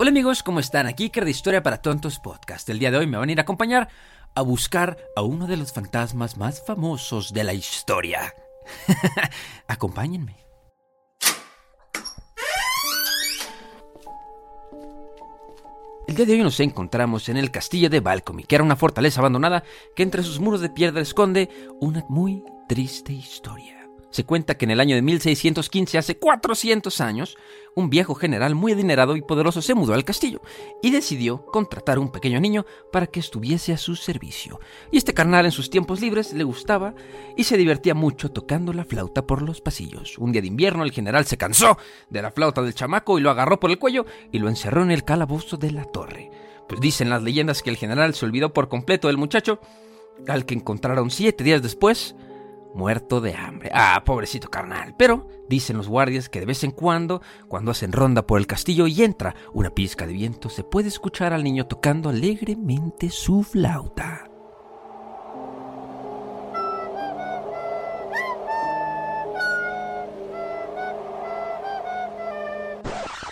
Hola amigos, ¿cómo están? Aquí de Historia para Tontos Podcast. El día de hoy me van a ir a acompañar a buscar a uno de los fantasmas más famosos de la historia. Acompáñenme. El día de hoy nos encontramos en el castillo de Balcomy, que era una fortaleza abandonada que entre sus muros de piedra esconde una muy triste historia. Se cuenta que en el año de 1615, hace 400 años, un viejo general muy adinerado y poderoso se mudó al castillo y decidió contratar a un pequeño niño para que estuviese a su servicio. Y este carnal en sus tiempos libres le gustaba y se divertía mucho tocando la flauta por los pasillos. Un día de invierno el general se cansó de la flauta del chamaco y lo agarró por el cuello y lo encerró en el calabozo de la torre. Pues dicen las leyendas que el general se olvidó por completo del muchacho, al que encontraron siete días después muerto de hambre. Ah, pobrecito carnal. Pero dicen los guardias que de vez en cuando, cuando hacen ronda por el castillo y entra una pizca de viento, se puede escuchar al niño tocando alegremente su flauta.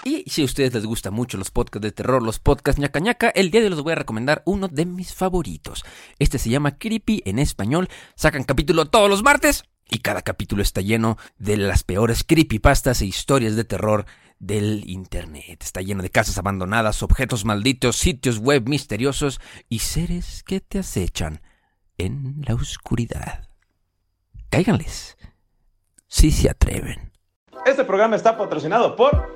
Y si a ustedes les gustan mucho los podcasts de terror, los podcasts ñaca ñaca, el día de hoy les voy a recomendar uno de mis favoritos. Este se llama Creepy en español. Sacan capítulo todos los martes y cada capítulo está lleno de las peores creepypastas e historias de terror del Internet. Está lleno de casas abandonadas, objetos malditos, sitios web misteriosos y seres que te acechan en la oscuridad. Cáiganles, si se atreven. Este programa está patrocinado por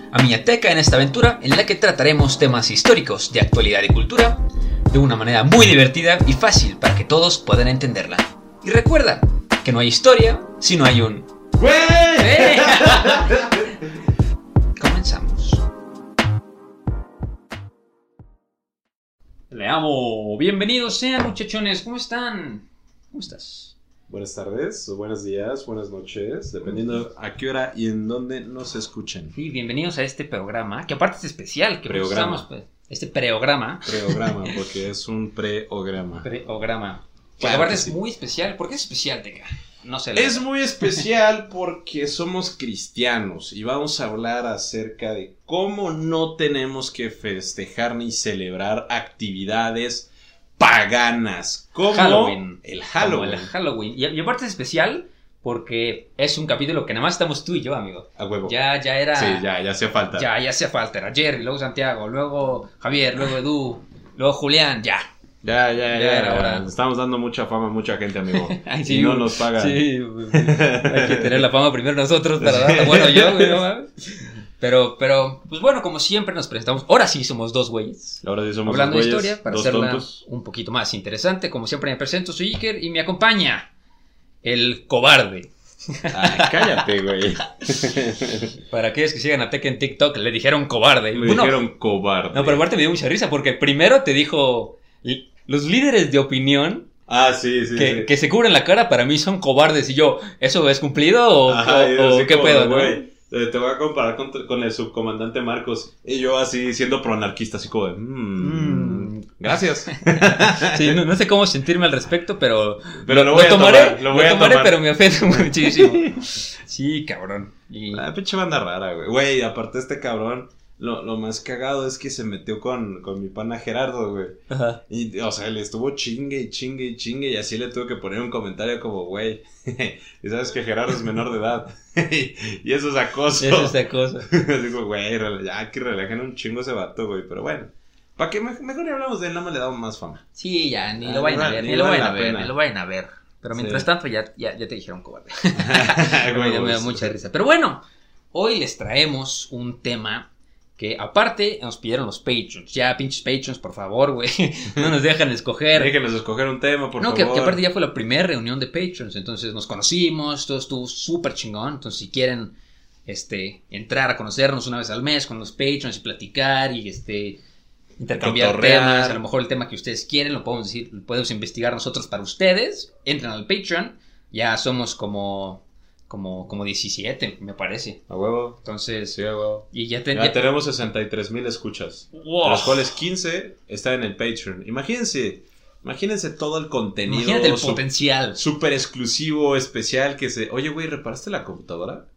a Miateca en esta aventura en la que trataremos temas históricos de actualidad y cultura de una manera muy divertida y fácil para que todos puedan entenderla. Y recuerda que no hay historia si no hay un... ¡Eh! Comenzamos. Le amo. Bienvenidos sean muchachones. ¿Cómo están? ¿Cómo estás? Buenas tardes, buenos días, buenas noches, dependiendo a qué hora y en dónde nos escuchen. Sí, bienvenidos a este programa, que aparte es especial, que programa. Pues, este preograma. Preograma, porque es un preograma. Preograma. Aparte es muy especial. ¿Por qué es especial, Teca? No sé. Es muy especial porque somos cristianos y vamos a hablar acerca de cómo no tenemos que festejar ni celebrar actividades paganas. Como Halloween. El Halloween. el Halloween. Y, aparte es especial porque es un capítulo que nada más estamos tú y yo, amigo. A huevo. Ya, ya era. Sí, ya, ya hacía falta. Ya, ya hacía falta. Era Jerry, luego Santiago, luego Javier, luego Edu, luego Julián, ya. Ya, ya, ya. Estamos dando mucha fama a mucha gente, amigo. y no nos pagan. Sí, hay que tener la fama primero nosotros para darla. Bueno, yo, güey, pero, pero, pues bueno, como siempre nos presentamos. Ahora sí somos dos güeyes. Ahora sí somos Hablando dos güeyes, de historia para hacerla un poquito más interesante. Como siempre me presento, soy Iker y me acompaña el cobarde. Ay, cállate, güey. Para aquellos que sigan a Tech en TikTok, le dijeron cobarde. Me dijeron cobarde. No, pero aparte me dio mucha risa porque primero te dijo los líderes de opinión Ah, sí, sí que, que, se cubren la cara para mí son cobardes. Y yo, ¿eso es cumplido o, qué puedo? güey? Eh, te voy a comparar con, el subcomandante Marcos y yo así siendo proanarquista, así como de... Mm, mm. gracias. sí, no, sé cómo sentirme al respecto, pero... Pero lo, voy a tomaré, lo voy a tomaré, pero me ofende muchísimo. sí, cabrón. Y... La pinche banda rara, güey. Güey, aparte este cabrón lo, lo, más cagado es que se metió con, con mi pana Gerardo, güey. Ajá. Y, o sea, le estuvo chingue y chingue y chingue y así le tuve que poner un comentario como, güey, y sabes que Gerardo es menor de edad. y eso es acoso. Eso es acoso. Digo, güey, ya que relajen un chingo ese vato, güey, pero bueno. ¿Para qué mejor ni hablamos de él? Nada más le damos más fama. Sí, ya, ni lo ah, vayan a ver, ni, lo vayan a ver, ni lo vayan a ver. Pero mientras tanto ya, ya, ya, te dijeron cobarde. me da mucha risa. Pero bueno, hoy les traemos un tema que aparte nos pidieron los patrons. Ya, pinches patrons, por favor, güey. No nos dejan escoger. Déjenos escoger un tema, por favor. No, que, aparte ya fue la primera reunión de patrons. Entonces nos conocimos, todo estuvo súper chingón. Entonces, si quieren este, entrar a conocernos una vez al mes con los patrons y platicar y este intercambiar Cotorrear. temas, a lo mejor el tema que ustedes quieren, lo podemos decir, lo podemos investigar nosotros para ustedes. Entren al Patreon, ya somos como, como, como 17, me parece. A huevo. Entonces, Sí, a huevo. y ya, ten- Ya ya- tenemos 63 mil escuchas. Wow. De los cuales 15 están en el Patreon. Imagínense, imagínense todo el contenido. Imagínate el su- potencial. Súper exclusivo, especial, que se... Oye, güey, ¿reparaste la computadora?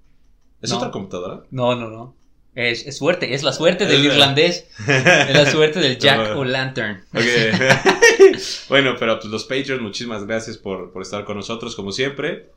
¿Es No. otra computadora? No, no, no. Es, es suerte, es la suerte del irlandés, es la suerte del Jack Como- O'Lantern. Ok. bueno, pero pues los Patreons, muchísimas gracias por, por estar con nosotros, como siempre.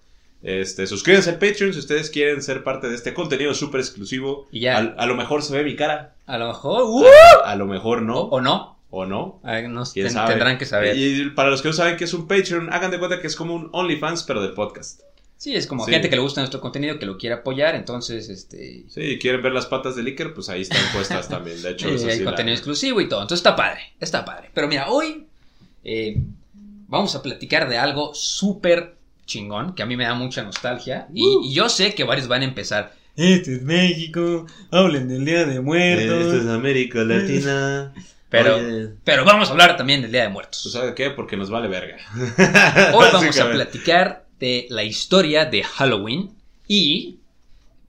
Este, suscríbanse al Patreon si ustedes quieren ser parte de este contenido súper exclusivo. Y ya. A, lo mejor se ve mi cara. A lo mejor, ¡uh! A lo mejor no. o no, O no. Nos ¿Quién ten- tendrán que saber. Y para los que no saben que es un Patreon, hagan de cuenta que es como un OnlyFans, pero del podcast. Sí, es como Sí. gente que le gusta nuestro contenido, que lo quiere apoyar, entonces, este... Sí, quieren ver las patas de Iker, pues ahí están puestas también. De hecho, es hay la- contenido exclusivo y todo. Entonces está padre, está padre. Pero mira, hoy eh, vamos a platicar de algo súper chingón, que a mí me da mucha nostalgia. Y, Uh. y yo sé que varios van a empezar. Este es México, hablen del Día de Muertos. Esto es América Latina. Pero, Oye, pero vamos a hablar también del Día de Muertos. ¿Tú sabes qué? Porque nos vale verga. Hoy vamos a platicar de la historia de Halloween y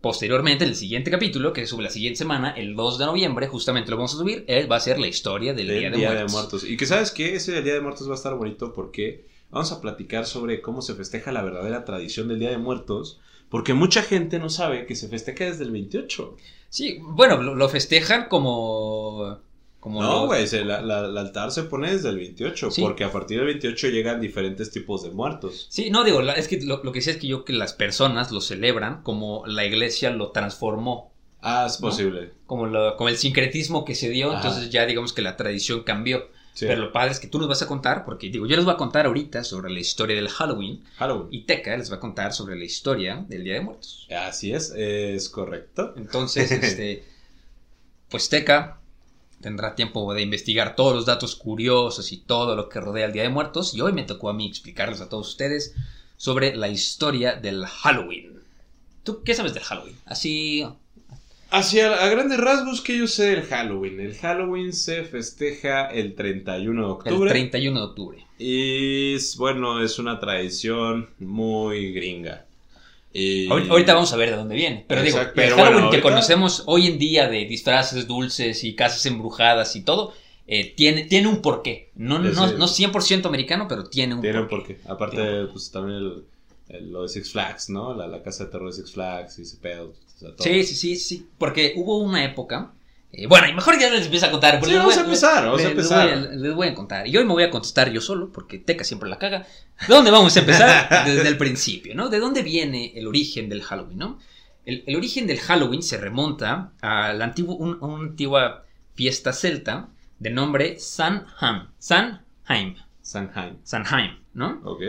posteriormente el siguiente capítulo, que sube la siguiente semana, el 2 de noviembre, justamente lo vamos a subir, va a ser la historia del Del Día, de, Día Muertos. de Muertos. Y que sabes que ese del Día de Muertos va a estar bonito porque vamos a platicar sobre cómo se festeja la verdadera tradición del Día de Muertos. Porque mucha gente no sabe que se festeja desde el 28. Sí, bueno, lo, lo festejan como... como No, güey, el altar se pone desde el 28. Sí. Porque a partir del 28 llegan diferentes tipos de muertos. Sí, no digo, la- es que lo, lo que decía es que yo que las personas lo celebran como la iglesia lo transformó, Ah, es ¿No? posible. como, lo- como el sincretismo que se dio, Ajá. entonces ya digamos que la tradición cambió. Sí. Pero lo padre es que tú nos vas a contar, porque digo, yo les voy a contar ahorita sobre la historia del Halloween Halloween. y Teca les va a contar sobre la historia del Día de Muertos. Así es, es correcto. Entonces, este, pues Teca tendrá tiempo de investigar todos los datos curiosos y todo lo que rodea el Día de Muertos y hoy me tocó a mí explicarles a todos ustedes sobre la historia del Halloween. ¿Tú qué sabes del Halloween? Así, Hacia a grandes rasgos que yo sé del Halloween. El Halloween se festeja el 31 de el octubre. 31 de octubre. Y es, bueno, es una tradición muy gringa. Y- Ahorita, vamos a ver de dónde viene. Pero digo, el Halloween bueno, que ahorita- conocemos hoy en día de disfraces dulces y casas embrujadas y todo, eh, tiene, tiene un porqué. No, no, no 100% americano, pero tiene un Tiene un porqué. porqué. Aparte, Tiene un pues también el, el- lo de Six Flags, ¿no? La, la casa de terror de Six Flags y ese pedo. O sea. Sí, sí, sí, sí. Porque hubo una época. eh, bueno, y mejor ya les empiezo a contar. porque Sí, vamos voy a empezar, vamos a empezar. Les voy a, les voy a contar. Y hoy me voy a contestar yo solo, porque Teca siempre la caga. ¿De dónde vamos a empezar? Desde el principio, ¿no? ¿De dónde viene el origen del Halloween, no? El, el origen del Halloween se remonta a la antigua, un- una antigua fiesta celta de nombre Sanheim. Sanheim. Sanheim. Sanheim, ¿no? Ok.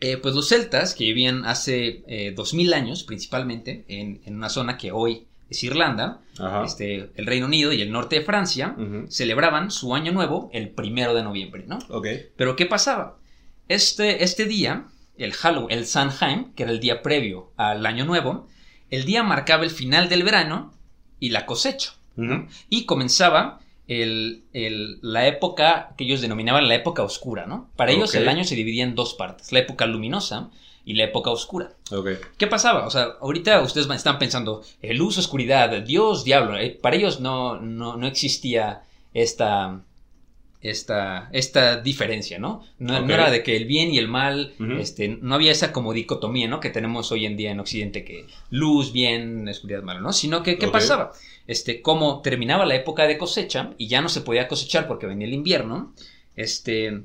Eh, pues los celtas que vivían hace eh, 2000 años, principalmente, en, en una zona que hoy es Irlanda, Ajá. este, el Reino Unido y el norte de Francia, celebraban su año nuevo el primero de noviembre, ¿no? Ok. Pero ¿qué pasaba? Este, este día, el Halloween, el Sanheim, que era el día previo al año nuevo, el día marcaba el final del verano y la cosecha. Y comenzaba el- el- la época que ellos denominaban la época oscura, ¿no? Para ellos el año se dividía en dos partes, la época luminosa y la época oscura. Ok. ¿Qué pasaba? O sea, ahorita ustedes están pensando, eh, luz, oscuridad, Dios, diablo. eh, para ellos no, no, no existía esta, esta, esta diferencia, ¿no? No, era de que el bien y el mal, este, no había esa como dicotomía, ¿no? Que tenemos hoy en día en Occidente, que luz, bien, oscuridad, malo, ¿no? Sino que, ¿qué pasaba? Este, como terminaba la época de cosecha y ya no se podía cosechar porque venía el invierno, este,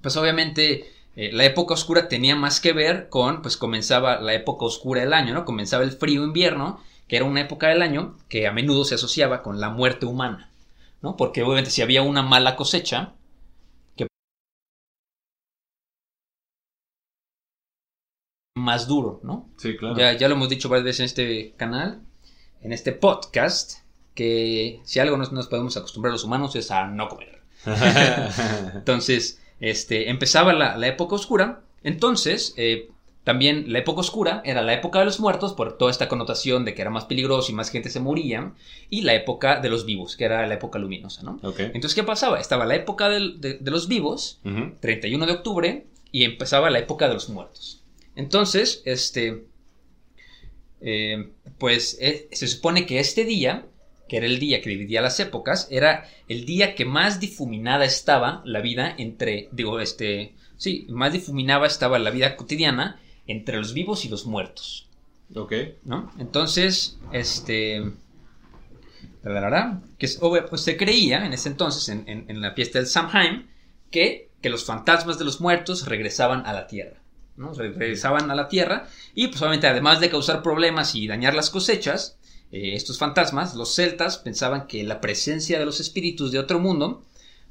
pues obviamente eh, la época oscura tenía más que ver con, pues comenzaba la época oscura del año, ¿no? Comenzaba el frío invierno, que era una época del año que a menudo se asociaba con la muerte humana, ¿no? Porque obviamente si había una mala cosecha, que más duro, ¿no? Sí, claro. Ya, ya lo hemos dicho varias veces en este canal, en este podcast, que si algo nos, nos podemos acostumbrar los humanos es a no comer. Entonces, este, empezaba la, la época oscura. Entonces, eh, También la época oscura era la época de los muertos por toda esta connotación de que era más peligroso y más gente se moría. Y la época de los vivos, que era la época luminosa, ¿no? Entonces, ¿qué pasaba? Estaba la época de, de los vivos, Ujú. 31 de octubre, y empezaba la época de los muertos. Entonces, este, eh, pues eh, se supone que este día, que era el día que dividía las épocas, era el día que más difuminada estaba la vida entre, digo, este, sí, más difuminada estaba la vida cotidiana entre los vivos y los muertos. Ok. ¿no? Entonces, este... tararara, Que es, pues se creía en ese entonces, en, en- en la fiesta del Samhain, que, que los fantasmas de los muertos regresaban a la tierra. ¿no? Re- Regresaban a la tierra y pues obviamente además de causar problemas y dañar las cosechas, eh, estos fantasmas, los celtas pensaban que la presencia de los espíritus de otro mundo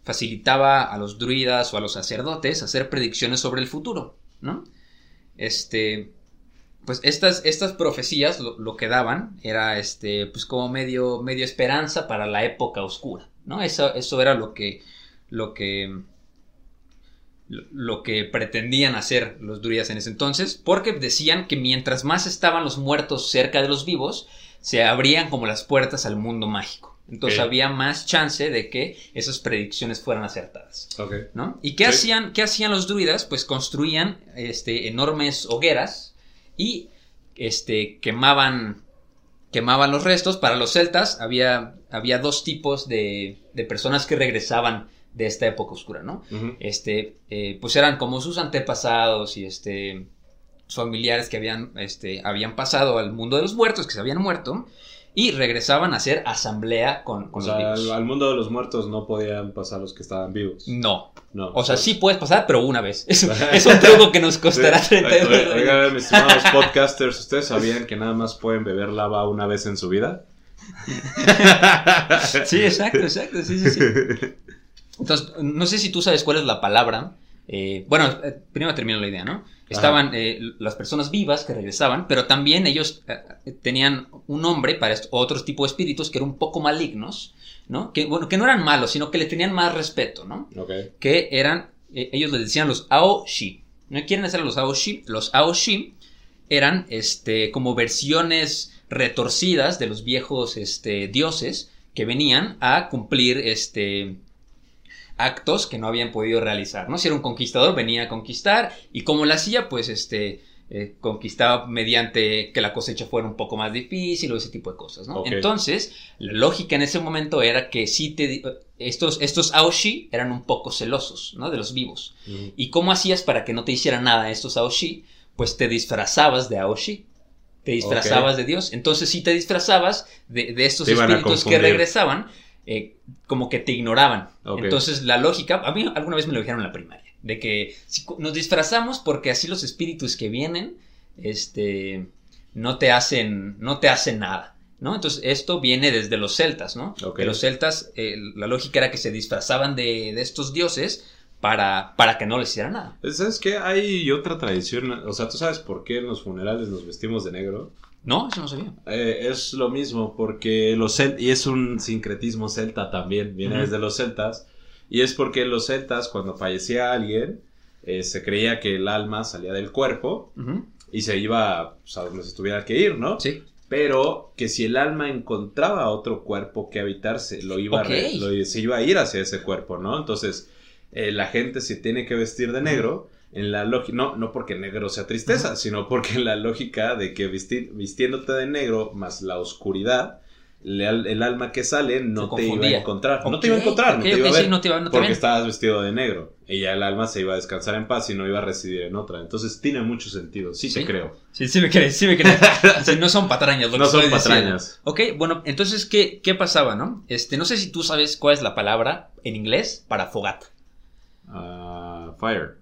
facilitaba a los druidas o a los sacerdotes hacer predicciones sobre el futuro, ¿no? Este, pues estas, estas profecías lo, que daban era este, pues como medio, medio esperanza para la época oscura, ¿no? Eso, eso era lo que, lo que, lo, que pretendían hacer los druidas en ese entonces, porque decían que mientras más estaban los muertos cerca de los vivos, se abrían como las puertas al mundo mágico. Entonces había más chance de que esas predicciones fueran acertadas. ¿no? ¿Y qué, hacían, qué hacían los druidas? Pues construían este, enormes hogueras y este, quemaban, quemaban los restos. Para los celtas había, había dos tipos de, de personas que regresaban de esta época oscura, ¿no? Este, eh, pues eran como sus antepasados y este, familiares que habían, este, habían pasado al mundo de los muertos, que se habían muerto, y regresaban a hacer asamblea con, O con sea, los al, vivos. al mundo de los muertos no podían pasar los que estaban vivos. No, No. O sea, sí puedes pasar, pero una vez. Es, es un truco que nos costará Sí. 30 Oigan, euros. Oigan, mis estimados podcasters, ¿ustedes sabían que nada más pueden beber lava una vez en su vida? Sí, exacto, exacto. Sí, sí, sí. Entonces, no sé si tú sabes cuál es la palabra. Eh, bueno, eh, primero termino la idea, ¿no? Estaban eh, las personas vivas que regresaban, pero también ellos tenían un nombre para otros tipos de espíritus que eran un poco malignos, ¿no? Que, bueno, que no eran malos, sino que le tenían más respeto, ¿no? Que eran, ellos les decían los Aoshi. ¿No quieren hacer los Aoshi? Los Aoshi eran este, como versiones retorcidas de los viejos este, dioses que venían a cumplir este, actos que no habían podido realizar. ¿no? Si era un conquistador, venía a conquistar y como lo hacía, pues este, eh, conquistaba mediante que la cosecha fuera un poco más difícil o ese tipo de cosas. ¿no? Entonces, la lógica en ese momento era que si te, estos, estos Aoshi eran un poco celosos ¿no? de los vivos. ¿Y cómo hacías para que no te hicieran nada estos Aoshi? Pues te disfrazabas de Aoshi. Te disfrazabas de Dios. Entonces, si te disfrazabas de, de estos espíritus que regresaban, eh, como que te ignoraban. Entonces, la lógica, a mí alguna vez me lo dijeron en la primaria, de que si nos disfrazamos porque así los espíritus que vienen, este, no te hacen, no te hacen nada. ¿No? Entonces, esto viene desde los celtas, ¿no? Ok. Que los celtas, eh, la lógica era que se disfrazaban de, de estos dioses para, para que no les hicieran nada. ¿Sabes qué? Hay otra tradición. O sea, ¿tú sabes por qué en los funerales nos vestimos de negro? No, eso no sabía. Eh, es lo mismo, porque los celtas, y es un sincretismo celta también, viene desde los celtas, y es porque los celtas, cuando fallecía alguien, eh, se creía que el alma salía del cuerpo y se iba pues, a donde se tuviera que ir, ¿no? Sí. Pero que si el alma encontraba otro cuerpo que habitarse, lo iba, a re- lo- se iba a ir hacia ese cuerpo, ¿no? Entonces, eh, la gente se tiene que vestir de negro. En la lógica, no, no porque negro sea tristeza, sino porque en la lógica de que visti- vistiéndote de negro más la oscuridad, le- el alma que sale no te iba a encontrar. no te iba a encontrar, no te iba a ver. sí, no te iba- no te porque ven. estabas vestido de negro. Y ya el alma se iba a descansar en paz y no iba a residir en otra. Entonces tiene mucho sentido. Sí, Sí. te creo. Sí, sí me crees, sí me crees. No son patrañas. lo No que son diciendo. patrañas. Ok, bueno, entonces, ¿qué, ¿qué pasaba, no? Este, no sé si tú sabes cuál es la palabra en inglés para fogata. Ah, fire.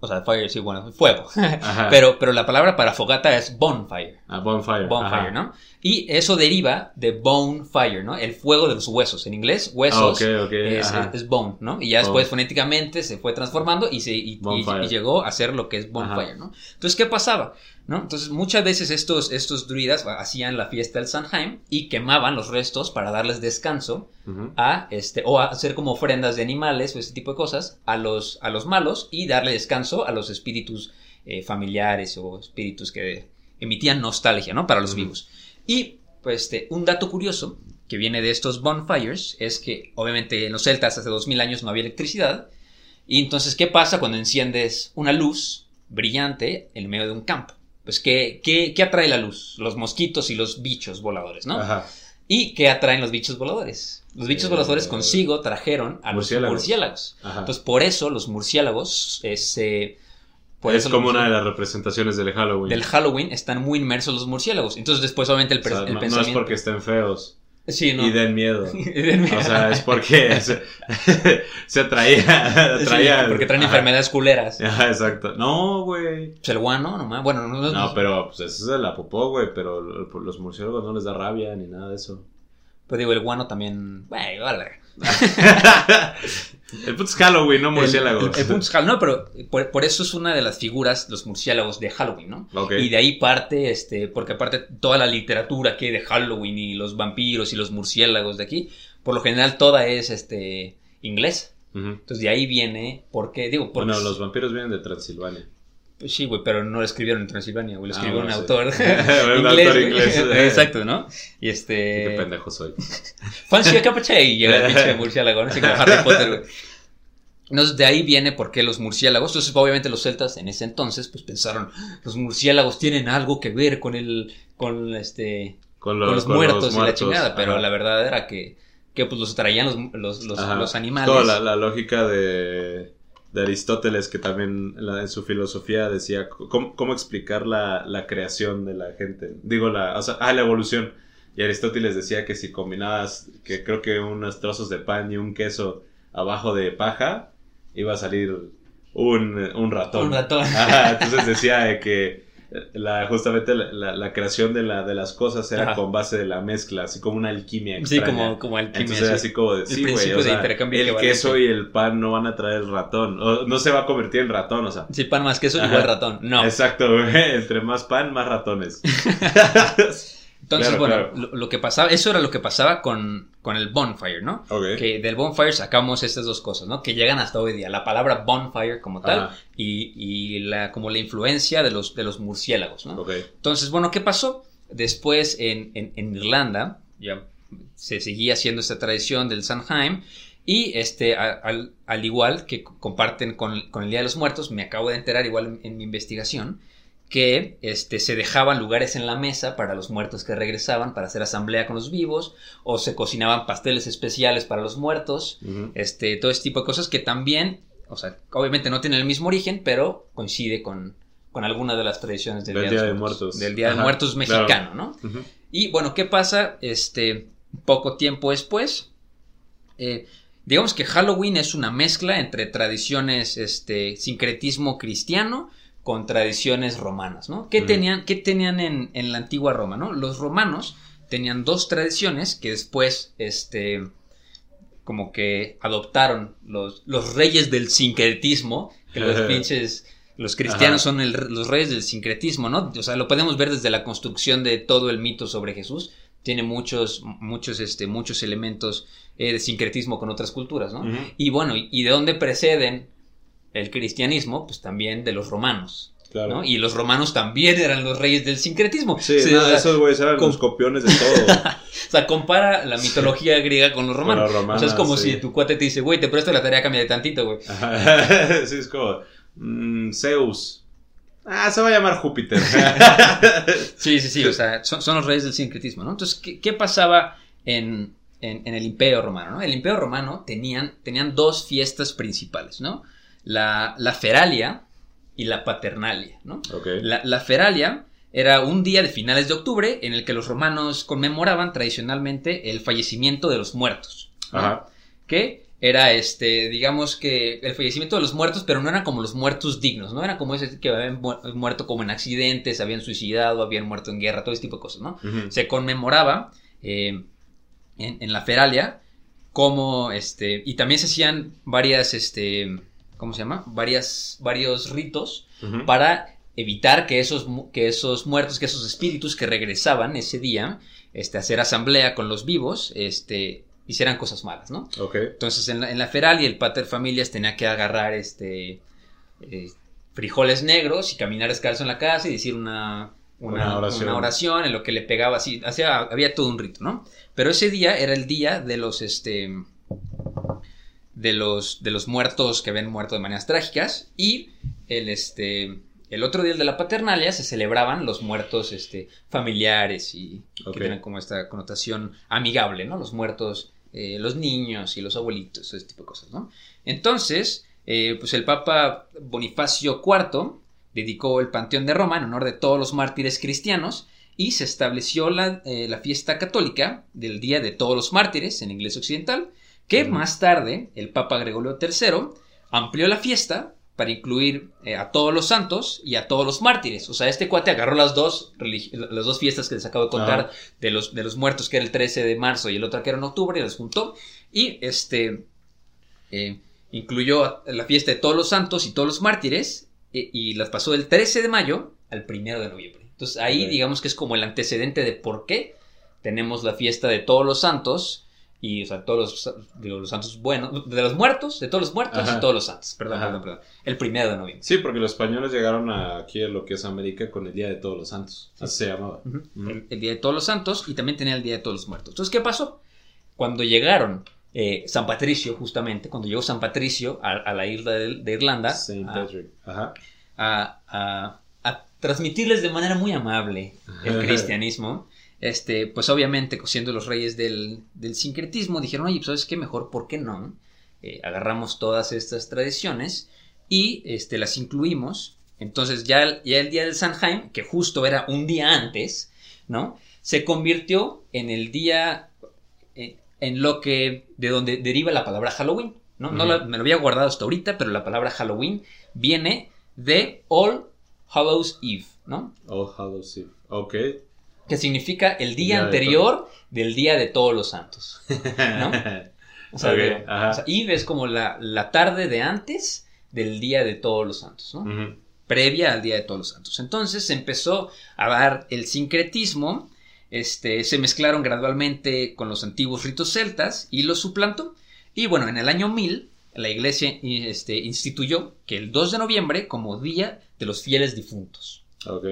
O sea, fire, sí, bueno, fuego. Pero, pero la palabra para fogata es bonfire. Ah, bonfire. Bonfire, Ajá. ¿no? Y eso deriva de bone fire, ¿no? El fuego de los huesos. En inglés, huesos Ah, ok, ok, es, bone, ¿no? Y ya después fonéticamente se fue transformando y, se, y, y- Bonfire. y llegó a ser lo que es bonfire, Ajá. ¿no? Entonces, ¿qué pasaba? ¿No? Entonces, muchas veces estos, estos druidas hacían la fiesta del Sanheim y quemaban los restos para darles descanso a este o a hacer como ofrendas de animales o ese tipo de cosas a los a los malos y darle descanso a los espíritus eh, familiares o espíritus que emitían nostalgia, ¿no? Para los vivos. Y, pues, este, un dato curioso que viene de estos bonfires es que, obviamente, en los celtas hace 2000 años no había electricidad. Y entonces, ¿qué pasa cuando enciendes una luz brillante en medio de un campo? Pues, ¿qué, qué, qué atrae la luz? Los mosquitos y los bichos voladores, ¿no? Ajá. ¿Y qué atraen los bichos voladores? Los bichos Eh, voladores consigo trajeron a los murciélagos. murciélagos. Ajá. Entonces, por eso los murciélagos se... por es como una de murciélagos- las representaciones del Halloween. Del Halloween están muy inmersos los murciélagos. Entonces, después, obviamente, el, O per- sea, el no, no pensamiento... es porque estén feos Sí, no. y den miedo. O sea, es porque se, se. Sí, atraía porque traen Ajá. enfermedades culeras. Ajá, exacto. No, güey. Pues el guano, nomás. Bueno, no, no, No, pero pues eso es la popó, güey. Pero los murciélagos no les da rabia ni nada de eso. pero digo, el guano también. Güey, vale. El puto es Halloween, no murciélagos. El, el- el punto es Halloween. No, pero por, por eso es una de las figuras, los murciélagos de Halloween, ¿no? Ok. Y de ahí parte, este, porque aparte toda la literatura que hay de Halloween y los vampiros y los murciélagos de aquí, por lo general toda es, este, inglés. Entonces de ahí viene, porque, digo, porque... Bueno, los vampiros vienen de Transilvania. Pues sí, güey, pero no lo escribieron en Transilvania, güey, lo Ah, escribió bueno, un sí. autor Un inglés. autor inglés. Exacto, ¿no? Y Qué este... pendejo soy. Fancy a capache y llega el pinche murciélago, ¿no? Como Harry Potter, güey. Entonces, de ahí viene por qué los murciélagos. Entonces, obviamente, los celtas en ese entonces, pues pensaron, los murciélagos tienen algo que ver con el, con este, Con con los, muertos, y la chingada. Pero Ajá. la verdad era que, que pues los traían los, los, los, los animales. Toda la, la lógica de, de Aristóteles, que también en su filosofía decía cómo, cómo explicar la, la creación de la gente. Digo, la, o sea, ah, la evolución. Y Aristóteles decía que si combinabas, que creo que unos trozos de pan y un queso abajo de paja, iba a salir un, un ratón. Un ratón. Entonces decía de que la, justamente la, la- la creación de, la, de las cosas era Ajá. con base de la mezcla, así como una alquimia Sí, extraña. como, como alquimia. Entonces era sí. así como de, El sí, principio o de sea, intercambio el queso y el pan no van a traer el ratón, o no se va a convertir en ratón, o sea. Sí, pan más queso, Ajá. igual ratón. No. Exacto, güey, entre más pan, más ratones. Entonces, Claro, bueno, claro. Lo, lo que pasaba, eso era lo que pasaba con, con el bonfire, ¿no? Ok. Que del bonfire sacamos estas dos cosas, ¿no? Que llegan hasta hoy día. La palabra bonfire como tal y, y la, como la influencia de los, de los murciélagos, ¿no? Ok. Entonces, bueno, ¿qué pasó? Después en, en- en Irlanda ya se seguía haciendo esta tradición del Samhain y este, al, al igual que comparten con, con el Día de los Muertos, me acabo de enterar igual en, en mi investigación que este, se dejaban lugares en la mesa para los muertos que regresaban para hacer asamblea con los vivos o se cocinaban pasteles especiales para los muertos este, todo este tipo de cosas que también, o sea, obviamente no tienen el mismo origen, pero coincide con, con alguna de las tradiciones del, Del Día, de, Muertos, Muertos. Del Día de Muertos claro. mexicano, ¿no? Y bueno, ¿qué pasa? Este, poco tiempo después, eh, digamos que Halloween es una mezcla entre tradiciones, este, sincretismo cristiano con tradiciones romanas, ¿no? ¿Qué tenían, qué tenían en, en la antigua Roma, ¿no? Los romanos tenían dos tradiciones que después, este, como que adoptaron los, los reyes del sincretismo, que los pinches... Los cristianos Ajá. son el- los reyes del sincretismo, ¿no? O sea, lo podemos ver desde la construcción de todo el mito sobre Jesús. Tiene muchos, muchos, este, muchos elementos eh, de sincretismo con otras culturas, ¿no? Y bueno, y, y de dónde preceden el cristianismo? Pues también de los romanos, Claro. ¿no? Y los romanos también eran los reyes del sincretismo. Sí, Sí, no, o, sea, esos güeyes eran con- los copiones de todo. o sea, compara la mitología griega con los romanos. O sea, es como sí. si tu cuate te dice, güey, te presto la tarea, cambia de tantito, güey. Sí, es como mm, Zeus. Ah, se va a llamar Júpiter. Sí, sí, sí, o sea, son, son los reyes del sincretismo, ¿no? Entonces, ¿qué, qué pasaba en, en- en el Imperio Romano, ¿no? El Imperio Romano tenían, tenían dos fiestas principales, ¿no? La, la Feralia y la Paternalia, ¿no? ok. La, la Feralia era un día de finales de octubre en el que los romanos conmemoraban tradicionalmente el fallecimiento de los muertos, ¿no? Ajá. que era este, digamos que el fallecimiento de los muertos, pero no eran como los muertos dignos, no eran como ese que habían mu- muerto como en accidentes, habían suicidado, habían muerto en guerra, todo ese tipo de cosas, ¿no? Se conmemoraba eh, en, en la Feralia como este, y también se hacían varias, este, ¿cómo se llama? Varias, varios ritos para evitar que esos, que esos muertos, que esos espíritus que regresaban ese día, este, hacer asamblea con los vivos, este, hicieran cosas malas, ¿no? Entonces en la, en la feral y el pater familias tenía que agarrar este eh, frijoles negros y caminar descalzo en la casa y decir una, una, Una oración. una oración en lo que le pegaba así. Hacía, había todo un rito, ¿no? Pero ese día era el día de los, este, de los, de los muertos que habían muerto de maneras trágicas y el, este, el otro día, el de la Paternalia, se celebraban los muertos, este, familiares y que tienen como esta connotación amigable, ¿no? Los muertos, eh, los niños y los abuelitos, ese tipo de cosas, ¿no? Entonces, eh, pues el Papa Bonifacio IV dedicó el Panteón de Roma en honor de todos los mártires cristianos y se estableció la, eh, la fiesta católica del Día de Todos los Mártires en Iglesia Occidental, que más tarde el Papa Gregorio III amplió la fiesta para incluir eh, a todos los santos y a todos los mártires. O sea, este cuate agarró las dos, las dos fiestas que les acabo de contar de, los, de los muertos, que era el 13 de marzo y el otro que era en octubre, y las juntó. Y este eh, incluyó la fiesta de todos los santos y todos los mártires eh, y las pasó del 13 de mayo al 1 de noviembre. Entonces ahí digamos que es como el antecedente de por qué tenemos la fiesta de todos los santos y o sea, todos los, digo, los santos buenos, de los muertos, de todos los muertos Ajá. y todos los santos. Perdón, Ajá. perdón, perdón. El 1 de noviembre. Sí, porque los españoles llegaron aquí a lo que es América con el Día de Todos los Santos. Así se llamaba. Ujú. Ujú. el, el Día de Todos los Santos y también tenía el Día de Todos los Muertos. Entonces, ¿qué pasó? Cuando llegaron eh, San Patricio, justamente, cuando llegó San Patricio a, a la isla de, de Irlanda, Saint a, Patrick. Ajá. a- a- a transmitirles de manera muy amable el cristianismo, este, pues obviamente, siendo los reyes del, del sincretismo, dijeron, oye, pues sabes qué mejor, ¿por qué no? Eh, agarramos todas estas tradiciones y este, las incluimos. Entonces ya, el- ya el día del Sanheim, que justo era un día antes, ¿no? Se convirtió en el día eh, en lo que, de donde deriva la palabra Halloween, ¿no? No Ujú. la- me lo había guardado hasta ahorita, pero la palabra Halloween viene de All Hallows Eve, ¿no? All Hallows Eve. Ok. Que significa el día Día de anterior del Día de Todos los Santos. O sea, Ok, de- ajá. o sea, Eve es como la, la tarde de antes del Día de Todos los Santos, ¿no? Previa al Día de Todos los Santos. Entonces se empezó a dar el sincretismo, este, se mezclaron gradualmente con los antiguos ritos celtas y los suplantó. Y bueno, en el año 1000 la iglesia este, instituyó que el 2 de noviembre como Día de los Fieles Difuntos, Ok.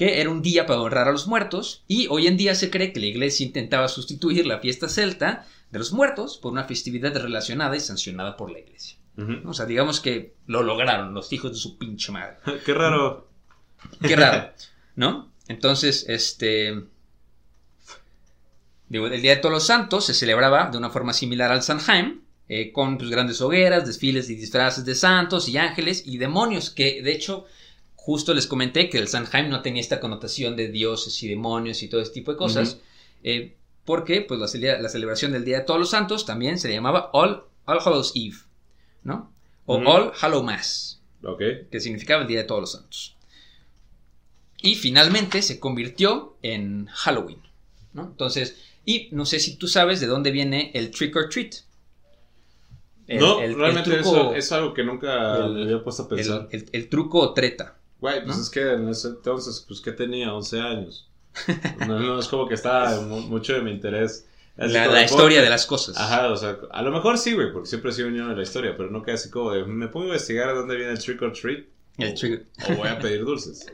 Que era un día para honrar a los muertos y hoy en día se cree que la iglesia intentaba sustituir la fiesta celta de los muertos por una festividad relacionada y sancionada por la iglesia. O sea, digamos que lo lograron los hijos de su pinche madre. Qué raro. Qué raro, ¿no? Entonces, este. Digo, el Día de Todos los Santos se celebraba de una forma similar al Sanheim, eh, con pues, grandes hogueras, desfiles y disfraces de santos y ángeles y demonios, que de hecho, justo les comenté que el Sanheim no tenía esta connotación de dioses y demonios y todo ese tipo de cosas, eh, porque pues, la, cele- la celebración del Día de Todos los Santos también se le llamaba All, All Hallows Eve, ¿no? O. All Hallow Mass Ok. que significaba el Día de Todos los Santos. Y finalmente se convirtió en Halloween, ¿no? Entonces, y no sé si tú sabes de dónde viene el trick or treat. El- no, el- el realmente truco- eso es algo que nunca me había puesto a pensar. el truco o treta. Güey, pues ¿no? es que en ese entonces, pues que tenía 11 años. No, no es como que estaba mu- mucho de mi interés. Así La, la historia de las cosas. Ajá, o sea, a lo mejor sí, güey, porque siempre he sido niño de la historia, pero nunca así como de, me a investigar de dónde viene el trick or treat. El o, trick- o voy a pedir dulces.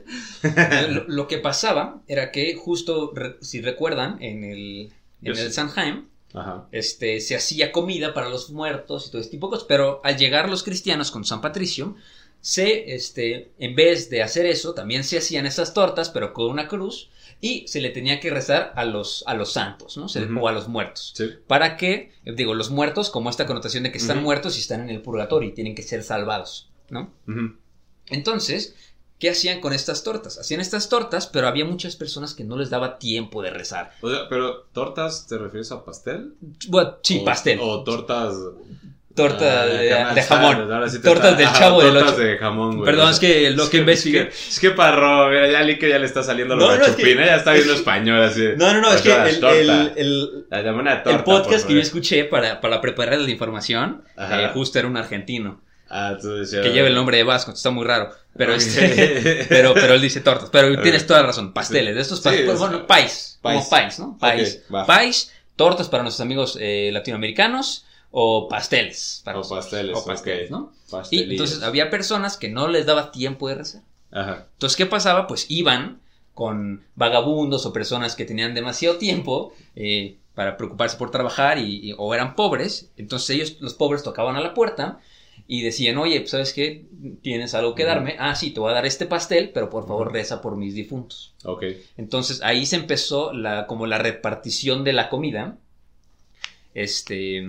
lo, lo que pasaba era que justo, re- si recuerdan, en el, en Yo el sí. Sanheim, Ajá. este, se hacía comida para los muertos y todo ese tipo de cosas, pero al llegar los cristianos con San Patricio, se, este, en vez de hacer eso, también se hacían esas tortas, pero con una cruz, y se le tenía que rezar a los, a los santos, ¿no? Se. O a los muertos. Sí. Para que, digo, los muertos, como esta connotación de que están muertos y están en el purgatorio y tienen que ser salvados, ¿no? Entonces, ¿qué hacían con estas tortas? Hacían estas tortas, pero había muchas personas que no les daba tiempo de rezar. O sea, pero ¿tortas te refieres a pastel? Bueno, sí, O- pastel. O tortas. Torta ah, de, de jamón. ahora sí Tortas está- del ajá, Chavo del tortas Ocho. de jamón, güey. Perdón, es que lo que es investigué. Es que, es que parro, mira, ya li que ya le está saliendo lo No, no, es que- ¿eh? ya está viendo español así. No, no, no, es que el, el- el- Dame una torta. el podcast que yo escuché para, para preparar la información, Ajá. eh, justo era un argentino, Ah, tú decías. que lleva el nombre de Vasco, está muy raro. Pero, Ok. este, pero, pero él dice tortas. Pero Ok. tienes toda la razón, pasteles. De estos Sí, pasteles, es- bueno, pais, como pais. pais, ¿no? Pais. Ok, va. Pais, tortas para nuestros amigos eh, latinoamericanos o pasteles. para O nosotros, pasteles, O pasteles. ¿no? Y entonces había personas que no les daba tiempo de rezar. Ajá. Entonces, ¿qué pasaba? Pues iban con vagabundos o personas que tenían demasiado tiempo eh, para preocuparse por trabajar y, y- o eran pobres. Entonces ellos, los pobres, tocaban a la puerta y decían, oye, pues, ¿sabes qué? ¿Tienes algo que darme? Ah, sí, te voy a dar este pastel, pero por favor reza por mis difuntos. Ok. Entonces ahí se empezó la, como la repartición de la comida. Este.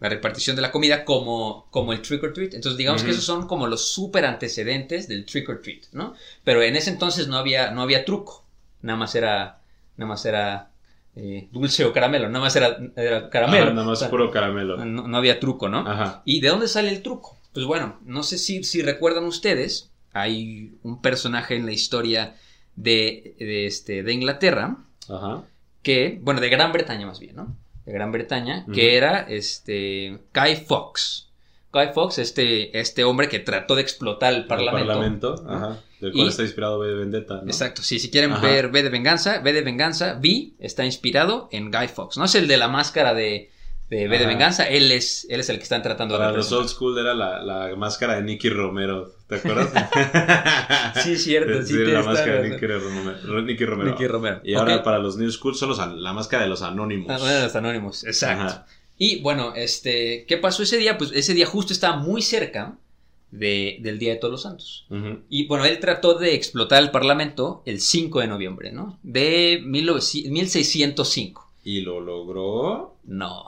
La repartición de la comida como, como el trick or treat. Entonces, digamos que esos son como los super antecedentes del trick or treat, ¿no? Pero en ese entonces no había, no había truco. Nada más era. Nada más era. eh, dulce o caramelo. Nada más era, era caramelo. Ajá, nada más O sea, puro caramelo. no, no había truco, ¿no? Ajá. ¿Y de dónde sale el truco? Pues bueno, no sé si, si recuerdan ustedes, hay un personaje en la historia de, de, este, de Inglaterra, Ajá. que, bueno, de Gran Bretaña más bien, ¿no? De Gran Bretaña, que era este Guy Fawkes. Guy Fawkes, este, este hombre que trató de explotar el El Parlamento. Parlamento. Ajá. Del cual Y- está inspirado B de Vendetta, ¿no? Exacto, sí, si quieren Ajá. ver V de Venganza, V de Venganza, V está inspirado en Guy Fawkes. No es el de la máscara de, de V de Ajá. Venganza, él es, él es el que están tratando Para de los old school era la, la máscara de Nicky Romero. ¿Te acuerdas? Sí, es cierto, sí, la máscara de la Nicky Romero. Nicky Romero. Nicky Romero. Y ahora para los new school son los la máscara de los anónimos. Ah, bueno, los anónimos, exacto. Ajá. Y bueno, este, ¿qué pasó ese día? Pues ese día justo estaba muy cerca de- del Día de Todos los Santos. Y bueno, él trató de explotar el Parlamento el 5 de noviembre, ¿no? De 1900 1605. Y lo logró. No,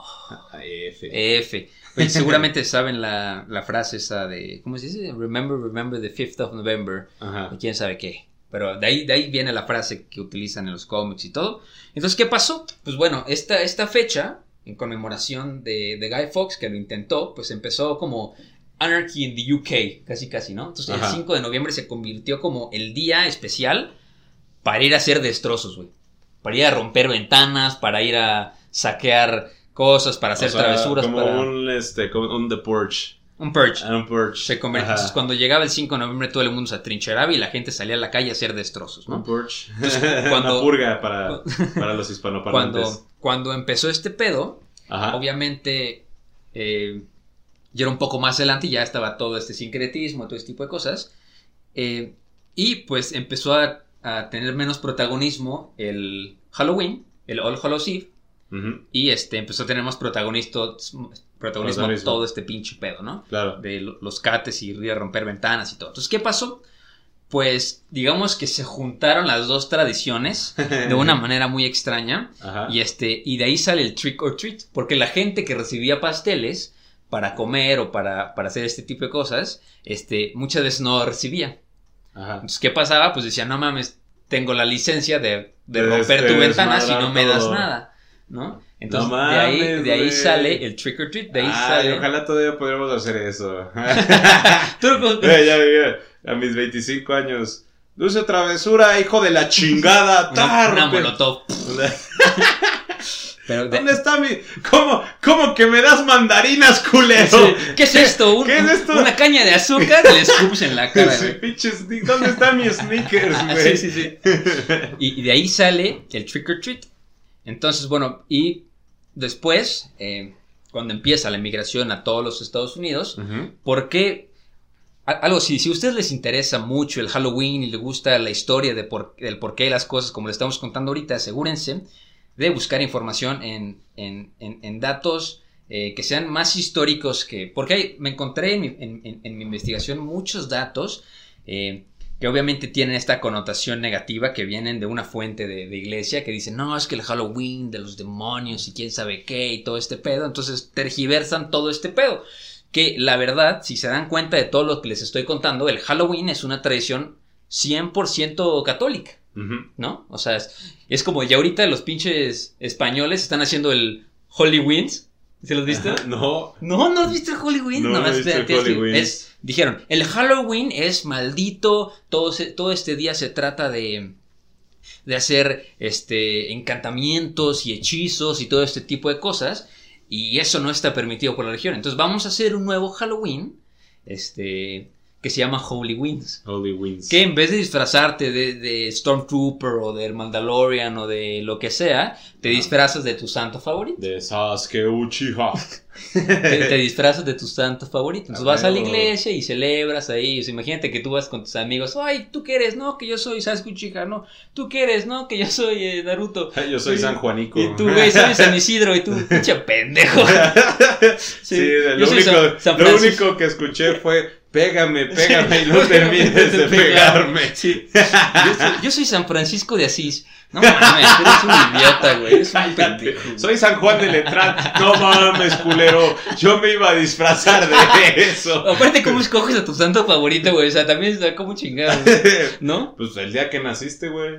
a F. F. Oye, seguramente saben la, la frase esa de, ¿cómo se dice? Remember, remember the 5th of November. Ajá. quién sabe qué. Pero de ahí, de ahí viene la frase que utilizan en los cómics y todo. Entonces, ¿qué pasó? Pues bueno, esta, esta fecha, en conmemoración de, de Guy Fawkes, que lo intentó, pues empezó como Anarchy in the UK, casi casi, ¿no? Entonces, Ajá. el 5 de noviembre se convirtió como el día especial para ir a hacer destrozos, güey. Para ir a romper ventanas, para ir a saquear cosas, para hacer O sea, travesuras, Como para... un, este, como un The Purge. un purge. Ah, Un Purge. Se convirtió-. Entonces, cuando llegaba el 5 de noviembre, todo el mundo se atrincheraba y la gente salía a la calle a hacer destrozos, ¿no? Un Purge. cuando- Una purga para, para los hispanoparlantes. cuando, cuando empezó este pedo, Ajá. obviamente, eh, ya era un poco más adelante y ya estaba todo este sincretismo, todo este tipo de cosas. eh, y pues empezó a, a tener menos protagonismo el Halloween, el All Hallows Eve, Y este empezó a tener más protagonismo, protagonismo todo este pinche pedo, ¿no? Claro. de lo- los cates y a romper ventanas y todo. Entonces, ¿qué pasó? Pues digamos que se juntaron las dos tradiciones de una manera muy extraña Ajá. y este y de ahí sale el trick or treat, porque la gente que recibía pasteles para comer o para, para hacer este tipo de cosas, este muchas veces no recibía. Ajá. Entonces, ¿qué pasaba? Pues decía, no mames, tengo la licencia de, de De romper tu de ventana si no me das nada, ¿no? Entonces, No de ahí, mames, de ahí sale el trick or treat, de ahí Ay, sale... ojalá todavía pudiéramos hacer eso. Tú lo- Eh, ya veía, a mis 25 años. Dulce travesura, hijo de la chingada. una, una molotov. Pero de- ¿Dónde está mi.? ¿Cómo, ¿Cómo que me das mandarinas, culero? Sí, ¿Qué es esto? Un- ¿Qué es esto? Una caña de azúcar le escups en la cara. Sí, ¿Dónde está mi sneakers, güey? sí, sí, sí. Y, y de ahí sale el trick or treat. Entonces, bueno, y después, eh, cuando empieza la emigración a todos los Estados Unidos, Ujú. ¿por qué? Algo así, si a ustedes les interesa mucho el Halloween y les gusta la historia de por, del porqué de las cosas, como le estamos contando ahorita, asegúrense de buscar información en, en- en- en datos eh, que sean más históricos que... Porque hay- me encontré en mi, en mi investigación muchos datos eh, que obviamente tienen esta connotación negativa que vienen de una fuente de, de iglesia que dicen, no, es que el Halloween de los demonios y quién sabe qué y todo este pedo, entonces tergiversan todo este pedo. Que la verdad, si se dan cuenta de todo lo que les estoy contando, el Halloween es una tradición 100% católica. ¿no? O sea, es, es como ya ahorita los pinches españoles están haciendo el Halloween. ¿Se los viste? Ajá, No. No, no has visto el Halloween. No, no he Nomás visto que Halloween. es- dijeron, el Halloween es maldito, todo, se- todo este día se trata de, de hacer este, encantamientos y hechizos y todo este tipo de cosas, y eso no está permitido por la religión. Entonces vamos a hacer un nuevo Halloween, este, que se llama Holy Wings. Holy Wings. Que en vez de disfrazarte de, de Stormtrooper o del Mandalorian o de lo que sea, te disfrazas de tu santo favorito. De Sasuke Uchiha. te, te disfrazas de tu santo favorito. Entonces vas a la iglesia y celebras ahí. Imagínate que tú vas con tus amigos. Ay, ¿tú qué eres? No, que yo soy Sasuke Uchiha. No, ¿tú qué eres? No, que yo soy eh, Naruto. Yo soy Sí. San Juanico. Y tú, güey, soy San Isidro. Y tú, pinche pendejo. Sí, lo, único, San- San lo único que escuché fue pégame, pégame y no termines de pegarme. Sí. Yo soy, yo soy San Francisco de Asís. No mames, eres un idiota, güey. Eres un Cállate. pendejo. Soy San Juan de Letrán. No mames, culero. Yo me iba a disfrazar de eso. Aparte, ¿cómo escoges a tu santo favorito, güey? O sea, también está como chingado, ¿no? Pues el día que naciste, güey.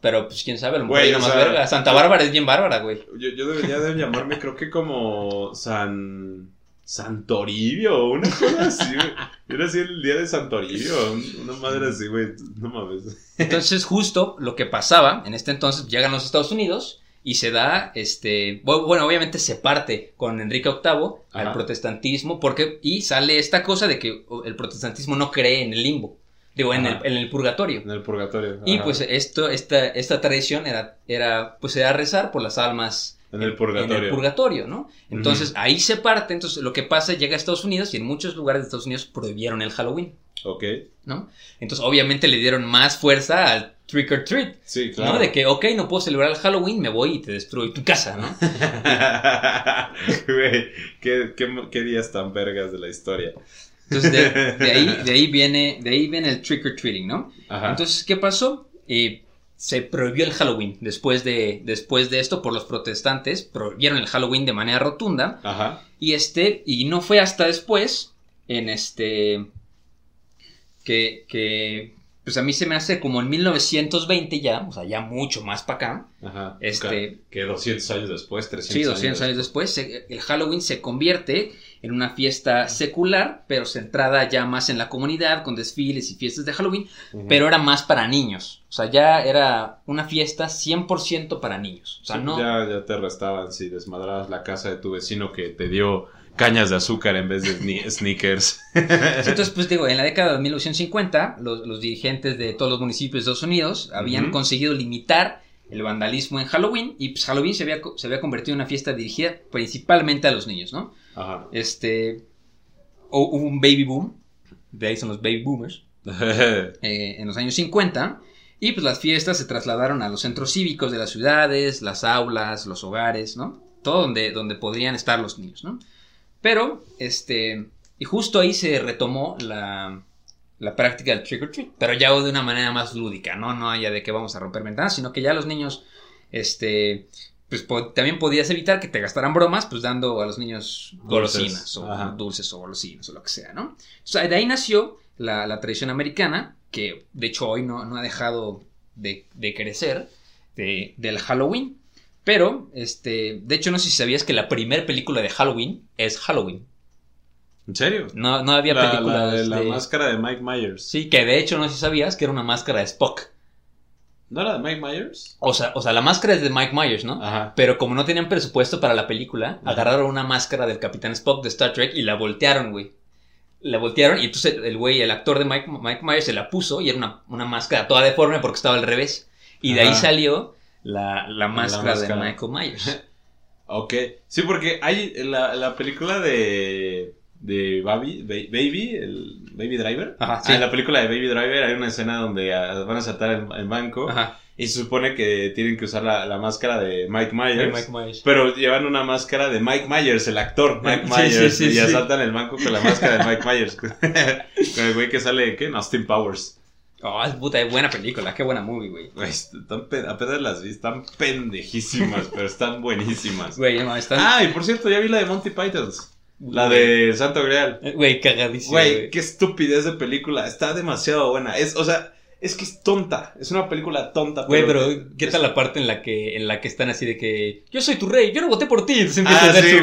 Pero, pues, quién sabe, a lo mejor Güey, más sea, verga. Santa Bárbara es bien bárbara, güey. Yo, yo debería de llamarme, creo que como San. Santoribio una cosa así, güey. Era así el día de Santoribio. un- Una madre así, güey. No mames. Entonces, justo lo que pasaba en este entonces, llegan los Estados Unidos y se da, este, bu- bueno, obviamente se parte con Enrique VIII al Ajá. protestantismo, porque, y sale esta cosa de que el protestantismo no cree en el limbo, digo, en el, en el purgatorio. En el purgatorio. Y pues esto, esta, esta tradición era, era, pues era rezar por las almas En el purgatorio. en el purgatorio, ¿no? Entonces ahí se parte, entonces lo que pasa llega a Estados Unidos y en muchos lugares de Estados Unidos prohibieron el Halloween, Ok. ¿no? Entonces obviamente le dieron más fuerza al trick or treat, Sí, claro. ¿no? De que, ok, no puedo celebrar el Halloween, me voy y te destruyo tu casa, ¿no? Güey, ¿qué, qué, qué días tan vergas de la historia. Entonces de, de ahí, de ahí viene, de ahí viene el trick or treating, ¿no? Ajá. Entonces, ¿qué pasó? Eh, se prohibió el Halloween después de, después de esto por los protestantes, prohibieron el Halloween de manera rotunda. Ajá. Y este, y no fue hasta después, en este, que, que, pues a mí se me hace como en 1920 ya, o sea, ya mucho más para acá. Ajá. Este- Que 200 años después, 300 Sí, 200 años después, se- el Halloween se convierte en una fiesta secular, pero centrada ya más en la comunidad, con desfiles y fiestas de Halloween, pero era más para niños. O sea, ya era una fiesta 100% para niños. O sea, Sí, no... ya, ya te arrestaban si desmadrabas la casa de tu vecino que te dio cañas de azúcar en vez de sne- sneakers. Entonces, pues digo, en la década de 1950, los, los dirigentes de todos los municipios de Estados Unidos habían conseguido limitar el vandalismo en Halloween y pues Halloween se había, se había convertido en una fiesta dirigida principalmente a los niños, ¿no? Ajá. Este, hu- hubo un baby boom, de ahí son los baby boomers, eh, en los años 50 y pues las fiestas se trasladaron a los centros cívicos de las ciudades, las aulas, los hogares, ¿no? Todo donde, donde podrían estar los niños, ¿no? Pero, este, y justo ahí se retomó la, la práctica del trick or treat, pero ya de una manera más lúdica, ¿no? No ya de que vamos a romper ventanas, sino que ya los niños, este, pues po- también podías evitar que te gastaran bromas, pues dando a los niños golosinas o Ajá. dulces o golosinas o lo que sea, ¿no? O sea, de ahí nació la, la tradición americana, que de hecho hoy no, no ha dejado de, de crecer, de- del Halloween. Pero, este, de hecho no sé si sabías que la primera película de Halloween es Halloween. ¿En serio? No, no había La, películas la de la de- máscara de Mike Myers. Sí, que de hecho no sé si sabías que era una máscara de Spock. ¿No era de Mike Myers? O sea, o sea, la máscara es de Mike Myers, ¿no? Ajá. Pero como no tenían presupuesto para la película, Ajá. agarraron una máscara del Capitán Spock de Star Trek y la voltearon, güey. La voltearon y entonces el güey, el actor de Mike, Mike Myers se la puso y era una, una máscara toda deforme porque estaba al revés. Y de ahí salió la, la máscara de máscara. Michael Myers. Ok. Sí, porque hay la, la película de. De Baby, Ba- Baby, el Baby Driver. Ajá, Ah, sí. en la película de Baby Driver hay una escena donde ah, van a saltar el, el banco. Ajá. Y se supone que tienen que usar la, la máscara de Mike Myers. Mike Myers. Pero llevan una máscara de Mike Myers, el actor Mike Myers. sí, sí, y sí. asaltan el banco con la máscara de Mike Myers. con el güey que sale, ¿qué? En Austin Powers. Oh, es puta, es buena película, qué buena movie, güey. Güey, están pe- apenas las vi, están pendejísimas, pero están buenísimas. Güey, no, está... Ah, y por cierto, ya vi la de Monty Python. La de Santo Grial. Güey, cagadísimo, Güey, qué estupidez de película. Está demasiado buena. Es, o sea, es que es tonta. Es una película tonta. Güey, pero ¿qué tal la parte en la que en la que están así de que yo soy tu rey, yo no voté por ti? Entonces empieza Ah, a dar sí,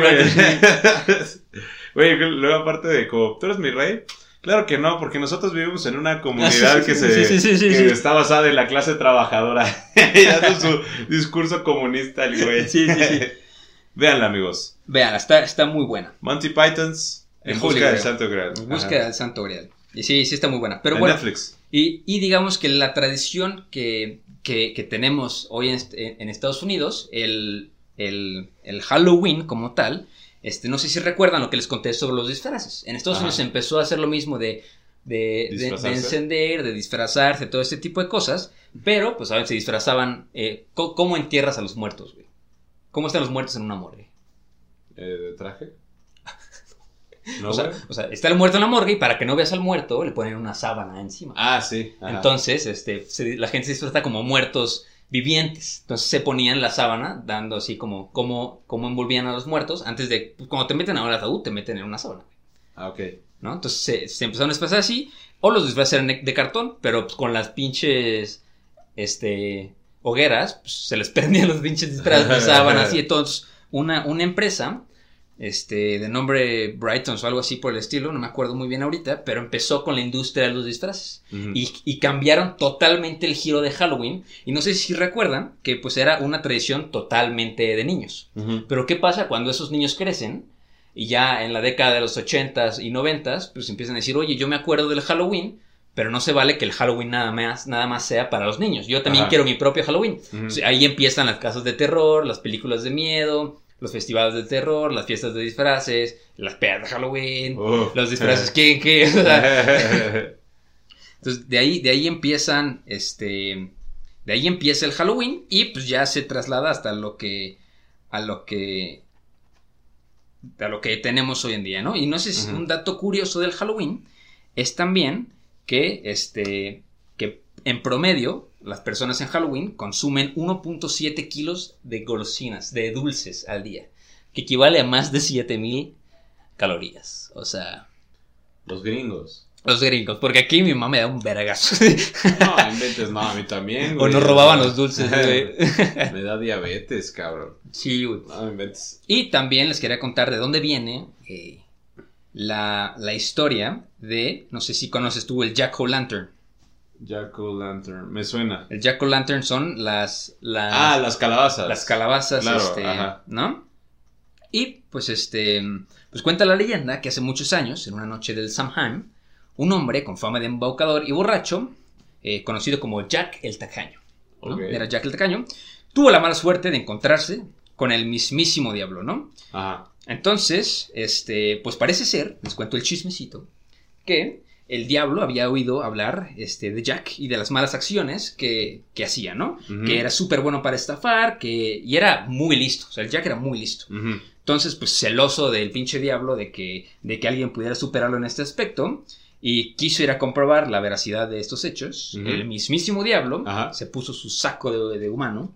güey. luego aparte de como, ¿tú eres mi rey? Claro que no, porque nosotros vivimos en una comunidad sí, que, sí, se, sí, que está basada en la clase trabajadora. y su discurso comunista el güey. Sí, sí, sí. Véanla, amigos. Vean, está, está muy buena. Monty Pythons, En Holy busca del. Santo Graal. En busca Ajá. del Santo Grial. Y sí, sí está muy buena. Pero En bueno, Netflix. y, y digamos que la tradición que, que- que tenemos hoy en, est- en Estados Unidos, el, el- el Halloween como tal, este, no sé si recuerdan lo que les conté sobre los disfraces. En Estados Ajá. Unidos se empezó a hacer lo mismo de, de, de- de Disfrazarse. encender, de disfrazarse, todo este tipo de cosas. Pero, pues, a veces se disfrazaban. eh, ¿Cómo entierras a los muertos, güey? ¿Cómo están los muertos en una morgue? Eh, ¿De traje? ¿No, o, sea, o sea, está el muerto en la morgue y para que no veas al muerto le ponen una sábana encima. Ah, sí. ajá. Entonces, este, se- la gente se disfraza como muertos vivientes. Entonces se ponían la sábana, dando así como, como, como envolvían a los muertos. Antes de, pues, cuando te meten a un ataúd, te meten en una sábana. Ah, ok. ¿no? Entonces se, se empezaron a disfrazar así. O los disfraces eran de, de cartón, pero pues, con las pinches, este, hogueras, pues, se les prendían los pinches disfraces de sábanas. y entonces una, una empresa, este, de nombre Brightons o algo así por el estilo, no me acuerdo muy bien ahorita, pero empezó con la industria de los disfraces. Y, y cambiaron totalmente el giro de Halloween. Y no sé si recuerdan que pues era una tradición totalmente de niños. Pero ¿qué pasa cuando esos niños crecen? Y ya en la década de los 80s y 90s, pues empiezan a decir, oye, yo me acuerdo del Halloween, pero no se vale que el Halloween nada más, nada más sea para los niños. Yo también Ajá. quiero mi propio Halloween. Ahí empiezan las casas de terror, las películas de miedo, los festivales de terror, las fiestas de disfraces, las pedas de Halloween, los disfraces que... que entonces, de ahí, de ahí empiezan, este, de ahí empieza el Halloween y pues ya se traslada hasta lo que, a lo que, a lo que tenemos hoy en día, ¿no? Y no sé si un dato curioso del Halloween es también que, este, que en promedio las personas en Halloween consumen 1.7 kilos de golosinas, de dulces al día, que equivale a más de 7000 calorías, o sea... Los gringos. Los gringos, porque aquí mi mamá me da un vergazo. No, inventes, no, a mí también. o nos robaban los dulces, güey. Me da diabetes, cabrón. sí, güey. No, inventes. Y también les quería contar de dónde viene eh, la, la historia de, no sé si conoces tú, el Jack O'Lantern. Jack Lantern. Me suena. El Jack O'Lantern son las, las, Ah, las calabazas. las calabazas, Claro, este, ajá. ¿no? Y pues este, pues cuenta la leyenda que hace muchos años, en una noche del Samhain, un hombre con fama de embaucador y borracho, eh, conocido como Jack el Tacaño, era Jack el Tacaño, tuvo la mala suerte de encontrarse con el mismísimo diablo, ¿no? Ajá. Entonces, este, pues parece ser, les cuento el chismecito, que el diablo había oído hablar este, de Jack y de las malas acciones que, que hacía, ¿no? Que era súper bueno para estafar, que, y era muy listo, o sea, el Jack era muy listo. Entonces, pues celoso del pinche diablo de que, de que alguien pudiera superarlo en este aspecto, y quiso ir a comprobar la veracidad de estos hechos, el mismísimo diablo Ajá. se puso su saco de, de humano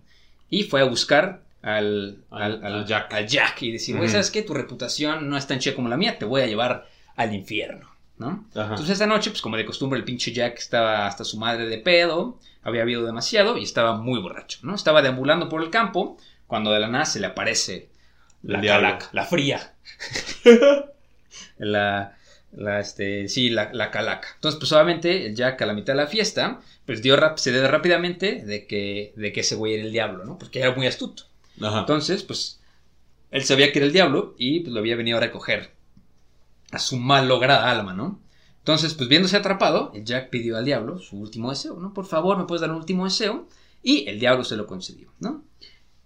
y fue a buscar al, al, Al- Jack. al Jack y decir, güey. ¿sabes qué? Tu reputación no es tan chida como la mía, te voy a llevar al infierno, ¿no? Ajá. Entonces esa noche, pues como de costumbre, el pinche Jack estaba hasta su madre de pedo, había habido demasiado y estaba muy borracho, ¿no? Estaba deambulando por el campo cuando de la nada se le aparece la calaca, la fría. la, la, este, sí, la, la calaca. Entonces, pues obviamente, el Jack a la mitad de la fiesta, pues dio rap- se dio rápidamente de que, de que ese güey era el diablo, ¿no? Porque era muy astuto. Entonces, pues, él sabía que era el diablo y pues lo había venido a recoger a su mal lograda alma, ¿no? Entonces, pues viéndose atrapado, Jack pidió al diablo su último deseo, ¿no? Por favor, ¿me puedes dar un último deseo? Y el diablo se lo concedió, ¿no?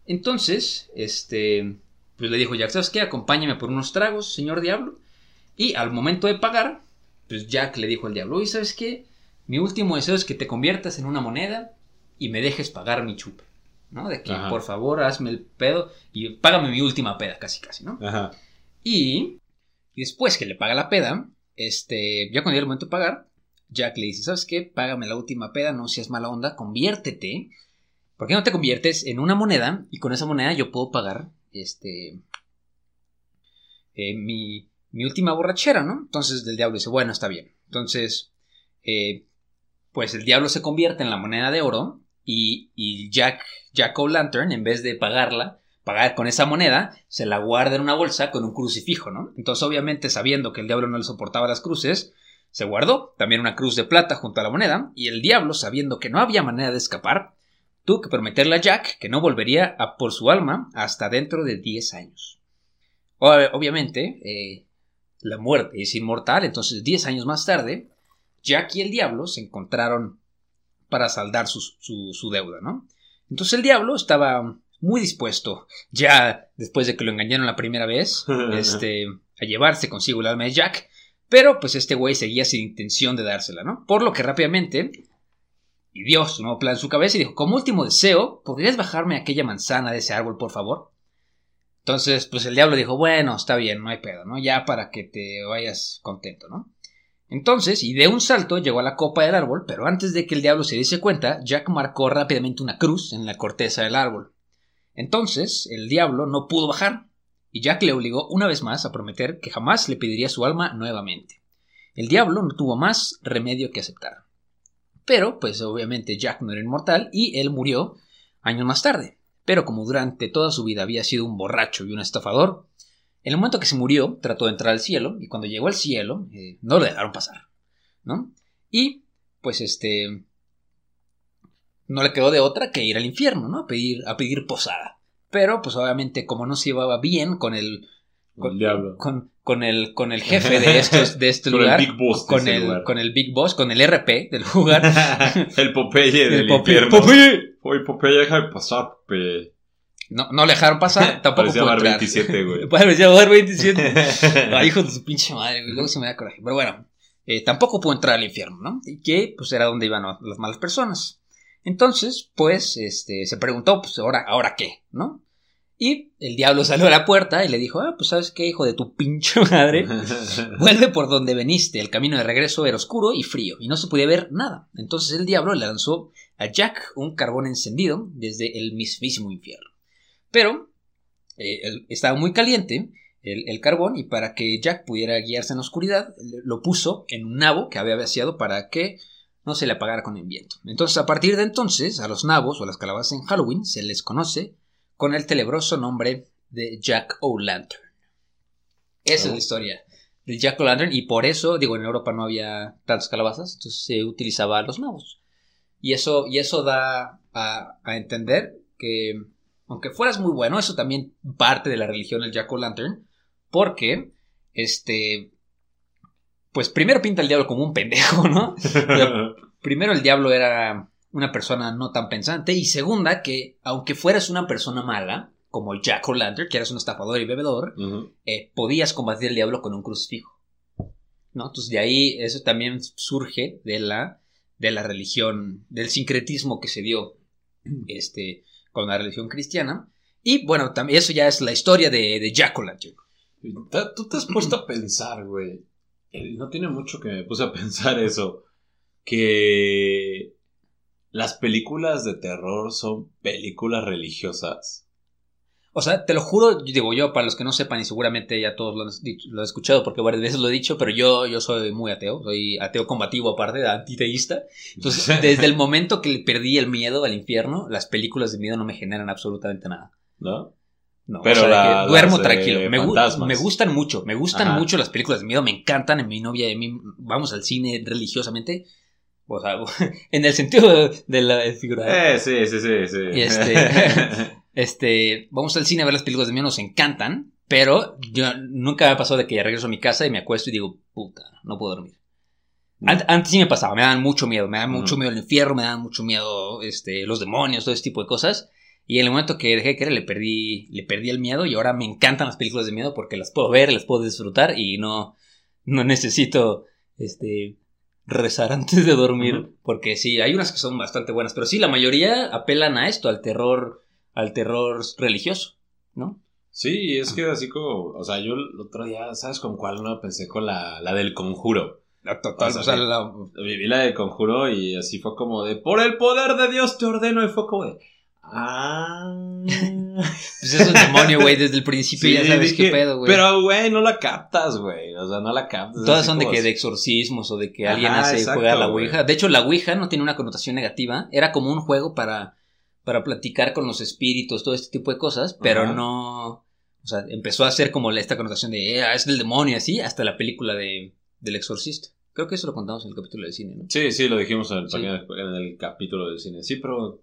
Entonces, este, pues le dijo Jack, ¿sabes qué? Acompáñame por unos tragos, señor diablo. Y al momento de pagar, pues Jack le dijo al diablo, oye, ¿sabes qué? Mi último deseo es que te conviertas en una moneda y me dejes pagar mi chupe, ¿no? De que, Ajá. por favor, hazme el pedo y págame mi última peda, casi, casi, ¿no? Ajá. Y, y después que le paga la peda, este, ya cuando llega el momento de pagar, Jack le dice, ¿sabes qué? Págame la última peda, no seas mala onda, conviértete. ¿Por qué no te conviertes en una moneda? Y con esa moneda yo puedo pagar, este, eh, mi, mi última borrachera, ¿no? Entonces el diablo dice, bueno, está bien. Entonces, eh, pues el diablo se convierte en la moneda de oro y, y Jack, Jack O'Lantern, en vez de pagarla, pagar con esa moneda, se la guarda en una bolsa con un crucifijo, ¿no? Entonces, obviamente, sabiendo que el diablo no le soportaba las cruces, se guardó también una cruz de plata junto a la moneda, y el diablo, sabiendo que no había manera de escapar, tuvo que prometerle a Jack que no volvería por su alma hasta dentro de 10 años. Ob- Obviamente, eh, la muerte es inmortal. Entonces, 10 años más tarde, Jack y el diablo se encontraron para saldar su, su deuda, ¿no? Entonces el diablo estaba muy dispuesto, ya después de que lo engañaron la primera vez, este, a llevarse consigo el alma de Jack, pero pues este güey seguía sin intención de dársela, ¿no? Por lo que rápidamente y Dios nuevo plan en su cabeza y dijo, como último deseo, ¿podrías bajarme aquella manzana de ese árbol, por favor? Entonces, pues el diablo dijo, bueno, está bien, no hay pedo, ¿no? Ya para que te vayas contento, ¿no? Entonces, y de un salto llegó a la copa del árbol, pero antes de que el diablo se diese cuenta, Jack marcó rápidamente una cruz en la corteza del árbol. Entonces, el diablo no pudo bajar, y Jack le obligó una vez más a prometer que jamás le pediría su alma nuevamente. El diablo no tuvo más remedio que aceptar. Pero, pues obviamente Jack no era inmortal y él murió años más tarde. Pero como durante toda su vida había sido un borracho y un estafador, en el momento que se murió, trató de entrar al cielo, y cuando llegó al cielo, eh, no lo dejaron pasar, ¿no? Y, pues, este, no le quedó de otra que ir al infierno, ¿no? A pedir, a pedir posada. Pero, pues, obviamente, como no se llevaba bien con el... Con, el diablo. Con, con, el, con el jefe de, estos, de este Con lugar. el Big Boss con, el, lugar. con el Big Boss, con el RP del lugar. el Popeye del El Popeye. infierno. Popeye. Oye, Popeye, deja de pasar, Popeye. No, no le dejaron pasar, tampoco Parecía bar entrar. 27, güey. Parecía bar 27. Ay, hijo de su pinche madre, güey. Luego se me da coraje. Pero bueno, eh, tampoco pudo entrar al infierno, ¿no? Y que, pues, era donde iban las malas personas. Entonces, pues, este, se preguntó, pues, ahora, ¿ahora qué? ¿No? Y el diablo salió a la puerta y le dijo, ah, pues, ¿sabes qué, hijo de tu pinche madre? Vuelve por donde veniste. El camino de regreso era oscuro y frío, y no se podía ver nada. Entonces el diablo le lanzó a Jack un carbón encendido desde el mismísimo infierno. Pero eh, estaba muy caliente el, el carbón, y para que Jack pudiera guiarse en la oscuridad, lo puso en un nabo que había vaciado para que no se le apagara con el viento. Entonces, a partir de entonces, a los nabos o las calabazas en Halloween se les conoce con el tenebroso nombre de Jack O'Lantern. Esa es Oh. la historia del Jack O'Lantern y por eso, digo, en Europa no había tantas calabazas, entonces se utilizaba a los nabos. Y eso, y eso da a, a entender que, aunque fueras muy bueno, eso también parte de la religión del Jack O'Lantern, porque, este, pues primero pinta al diablo como un pendejo, ¿no? Primero el diablo era una persona no tan pensante y segunda que, aunque fueras una persona mala, como el Jack O'Lantern, que eras un estafador y bebedor, eh, podías combatir al diablo con un crucifijo. ¿No? Entonces de ahí eso también surge de la, de la religión, del sincretismo que se dio este, la religión cristiana. Y bueno, también eso ya es la historia de, de. Ta- Tú te has puesto a pensar, güey. Eh, No tiene mucho que me puse a pensar eso. Que las películas de terror son películas religiosas. O sea, te lo juro, digo yo, para los que no sepan, y seguramente ya todos lo han, dicho- lo han escuchado porque varias veces lo he dicho, pero yo, yo soy muy ateo, soy ateo combativo aparte, antiteísta. Entonces, desde el momento que perdí el miedo al infierno, las películas de miedo no me generan absolutamente nada. ¿No? No, Pero o sea, la- que duermo las tranquilo. Me, gustan mucho, me gustan Ajá. mucho las películas de miedo, me encantan. En mi novia y a mí vamos al cine religiosamente. O sea, en el sentido de la figura. Eh, sí, sí, sí, sí. Y este- Este, vamos al cine a ver las películas de miedo, nos encantan, pero yo nunca me ha pasado de que ya regreso a mi casa y me acuesto y digo, puta, no puedo dormir. Ant- Antes sí me pasaba, me daban mucho miedo, me daban mucho Ujú. miedo el infierno, me daban mucho miedo este, los demonios, todo ese tipo de cosas. Y en el momento que dejé de creer, le perdí, le perdí el miedo y ahora me encantan las películas de miedo porque las puedo ver, las puedo disfrutar y no, no necesito este, rezar antes de dormir. Porque sí, hay unas que son bastante buenas, pero sí, la mayoría apelan a esto, al terror, al terror religioso, ¿no? Sí, es que así como, o sea, yo el otro día, ¿sabes con cuál no? Pensé con la, la del conjuro. Total, O sea, o sea, sí. la- Viví la del conjuro y así fue como de, por el poder de Dios te ordeno, y fue como de, ah. pues es un demonio, güey, desde el principio Sí, ya sabes dije, qué pedo, güey. Pero, güey, no la captas, güey. O sea, no la captas. Todas son de que de exorcismos o de que Ajá, alguien hace exacto, juega a la. Ouija. De hecho, la Ouija no tiene una connotación negativa. Era como un juego para, para platicar con los espíritus, todo este tipo de cosas, pero Ajá. no. O sea, empezó a ser como esta connotación de "Eh, ah, es del demonio, así, hasta la película de, del exorcista. Creo que eso lo contamos en el capítulo de cine, ¿no? Sí, sí, lo dijimos en el, Sí. en el capítulo del cine. Sí, pero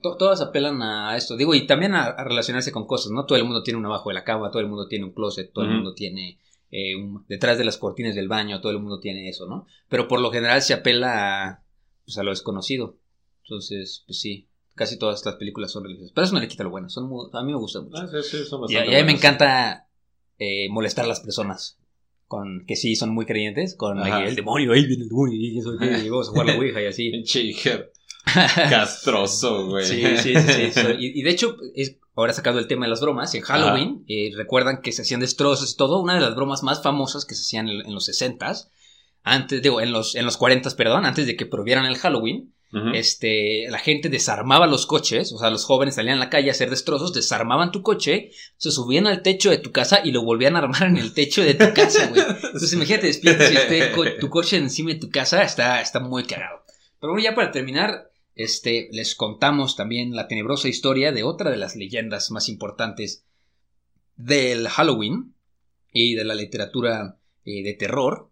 To- Todas apelan a esto, digo, y también a, a relacionarse con cosas, ¿no? Todo el mundo tiene un abajo de la cama, todo el mundo tiene un closet, todo el mundo tiene eh, un- detrás de las cortinas del baño, todo el mundo tiene eso, ¿no? Pero por lo general se apela a, pues, a lo desconocido. Entonces, pues sí, casi todas las películas son religiosas. Pero eso no le quita lo bueno, son muy- a mí me gustan mucho. Ah, sí, sí, son Y, a- bastante y a mí me encanta eh, molestar a las personas. Con, que sí son muy creyentes, con Ajá. el demonio, ahí viene el demonio, y vamos a jugar la ouija y así. Castroso, güey. Sí, sí, sí, sí, sí. Y, y de hecho, es, ahora sacado el tema de las bromas, en Halloween, eh, recuerdan que se hacían destrozos y todo, una de las bromas más famosas que se hacían en, en los 60s, antes, digo, en los, en los 40s, perdón, antes de que prohibieran el Halloween, Este, la gente desarmaba los coches, o sea, los jóvenes salían a la calle a hacer destrozos, desarmaban tu coche, se subían al techo de tu casa y lo volvían a armar en el techo de tu casa, güey. Entonces imagínate, despiertas y esté co- tu coche encima de tu casa, está, está muy cagado. Pero bueno, ya para terminar, este, les contamos también la tenebrosa historia de otra de las leyendas más importantes del Halloween y de la literatura eh, de terror.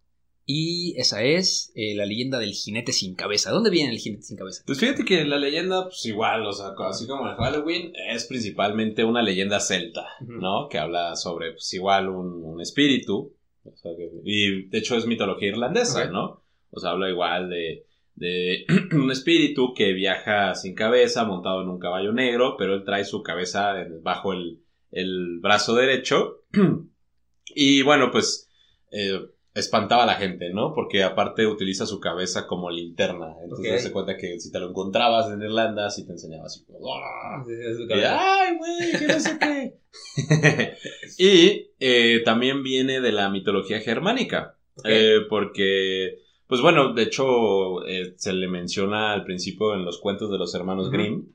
Y esa es eh, la leyenda del jinete sin cabeza. ¿Dónde viene el jinete sin cabeza? Pues fíjate que la leyenda, pues igual, o sea, así como el Halloween, es principalmente una leyenda celta. ¿no? Que habla sobre, pues igual, un, un espíritu. o sea, que- y de hecho es mitología irlandesa. ¿no? O sea, habla igual de, de un espíritu que viaja sin cabeza, montado en un caballo negro, pero él trae su cabeza bajo el, el brazo derecho. y bueno, pues eh, espantaba a la gente, ¿no? Porque aparte utiliza su cabeza como linterna. Entonces Ok. se cuenta que si te lo encontrabas en Irlanda, sí te enseñaba así como... "Ah". Y, ¡Ay, güey! ¡Que no sé qué! y eh, también viene de la mitología germánica. Eh, porque, pues bueno, de hecho, eh, se le menciona al principio en los cuentos de los hermanos Ujú. Grimm.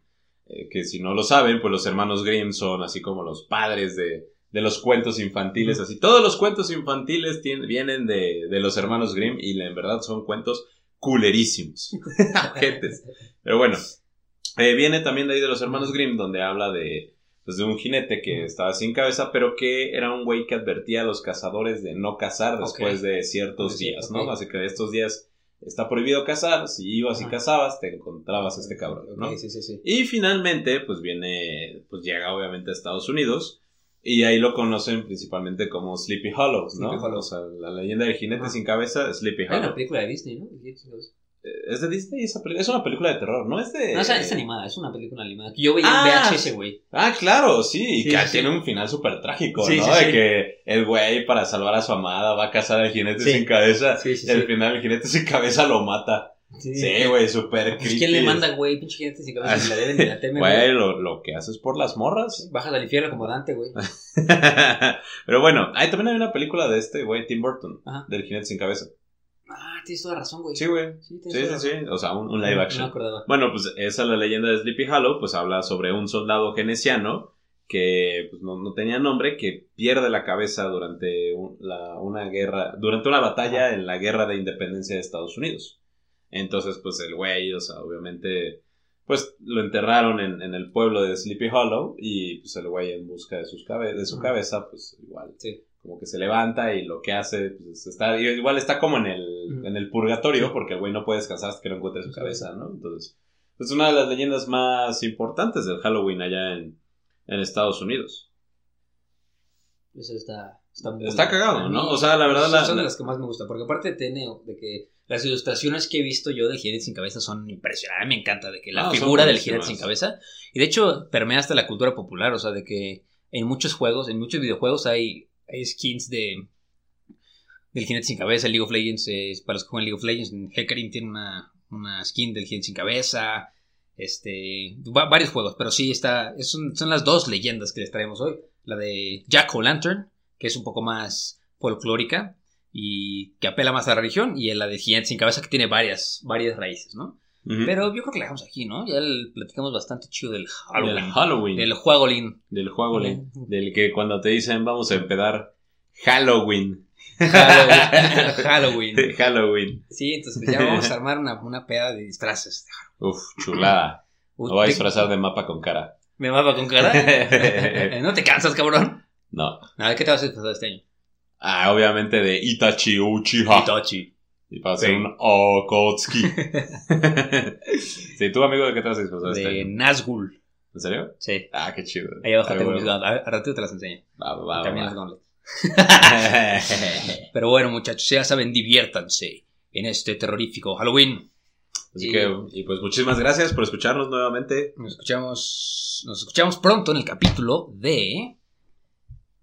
que si no lo saben, pues los hermanos Grimm son así como los padres de, de los cuentos infantiles. Así, todos los cuentos infantiles vienen de, de los hermanos Grimm y en verdad son cuentos culerísimos. Pero bueno, eh, viene también de ahí de los hermanos Grimm, donde habla de, pues, de un jinete que estaba sin cabeza, pero que era un güey que advertía a los cazadores de no cazar después de ciertos Sí, días. ¿no? Así que estos días está prohibido cazar, si ibas y cazabas, te encontrabas a este cabrón, ¿no? Sí, sí, sí. Y finalmente, pues viene, pues llega obviamente a Estados Unidos. Y ahí lo conocen principalmente como Sleepy Hollow, ¿no? Sleepy Hollow. O sea, la leyenda del jinete sin cabeza, Sleepy Hay una Hollow. película de Disney, ¿no? Eh, Es de Disney, es una película de terror, ¿no? Es de... No, esa es animada, es una película animada. Yo veía Ah, en VHS, güey. Ah, claro, sí, y Sí, que sí, sí. tiene un final súper trágico, ¿no? de que el güey para salvar a su amada va a cazar al jinete sin cabeza Sí, sí, y al final el jinete sin cabeza lo mata. Sí, güey, súper creepy. ¿Quién le manda, güey? Pinche jinete sin cabeza. Si la deben de la teme, Güey, lo, lo que haces por las morras. Bajas al infierno como Dante, güey. Pero bueno, ahí también hay una película de este güey, Tim Burton, Ajá. del jinete sin cabeza. Ah, tienes toda razón, güey. Sí, güey. Sí, Sí, sí. O sea, un, un live No, action. No acordaba. Bueno, pues esa es la leyenda de Sleepy Hollow, pues habla sobre un soldado genesiano que pues, no, no tenía nombre, que pierde la cabeza durante un- la- una guerra, durante una batalla en la guerra de independencia de Estados Unidos. Entonces, pues el güey, o sea, obviamente, pues lo enterraron en, en el pueblo de Sleepy Hollow y pues el güey en busca de, sus cabe- de su cabeza, pues igual Sí. como que se levanta y lo que hace, pues está, igual está como en el, en el purgatorio, porque el güey no puede descansar hasta que no encuentre su cabeza, ¿no? Entonces, es una de las leyendas más importantes del Halloween allá en, en Estados Unidos. Eso está, está muy Está cagado, ¿no? O sea, la verdad, Son, la- son de la- las que más me gustan. Porque aparte tiene de que las ilustraciones que he visto yo del jinete sin cabeza son impresionantes. Me encanta de que la Ah, son figura del jinete sin cabeza. Y de hecho, permea hasta la cultura popular. O sea, de que en muchos juegos, en muchos videojuegos hay, hay skins de del jinete sin cabeza. League of Legends, eh, para los que juegan League of Legends, en Hecarim tiene una, una skin del jinete sin cabeza. Este, va- varios juegos, pero sí está, es un- son las dos leyendas que les traemos hoy. La de Jack O'Lantern, que es un poco más folclórica y que apela más a la religión, y la de Gigante sin cabeza, que tiene varias, varias raíces, ¿no? Pero yo creo que la dejamos aquí, ¿no? Ya el- platicamos bastante chido del del Halloween. Halloween, Del juegolín. del juego, Ujú. del que cuando te dicen vamos a empedar Halloween, Halloween. Halloween. Halloween, Sí, entonces ya vamos a armar una, una peda de disfraces. uf, chulada, Uy, lo voy a disfrazar de mapa con cara, ¿Me mapa con cara? ¿No te cansas, cabrón? no, A ver, ¿qué te vas a disfrazar este año? Ah, obviamente de Itachi Uchiha, Itachi. y para hacer Sí. un Okotsuki, sí, tú amigo, ¿de qué te vas a disfrazar este De año? Nazgul. ¿En serio? Sí. Ah, qué chido. Ahí abajo Ay, tengo bueno. mis gauntlets. A a ratito te las enseño. Va, va, va, También va. las gauntlets. Pero bueno, muchachos, ya saben, diviértanse en este terrorífico Halloween. Así Y- que, y pues muchísimas gracias por escucharnos nuevamente. Nos escuchamos, nos escuchamos pronto en el capítulo de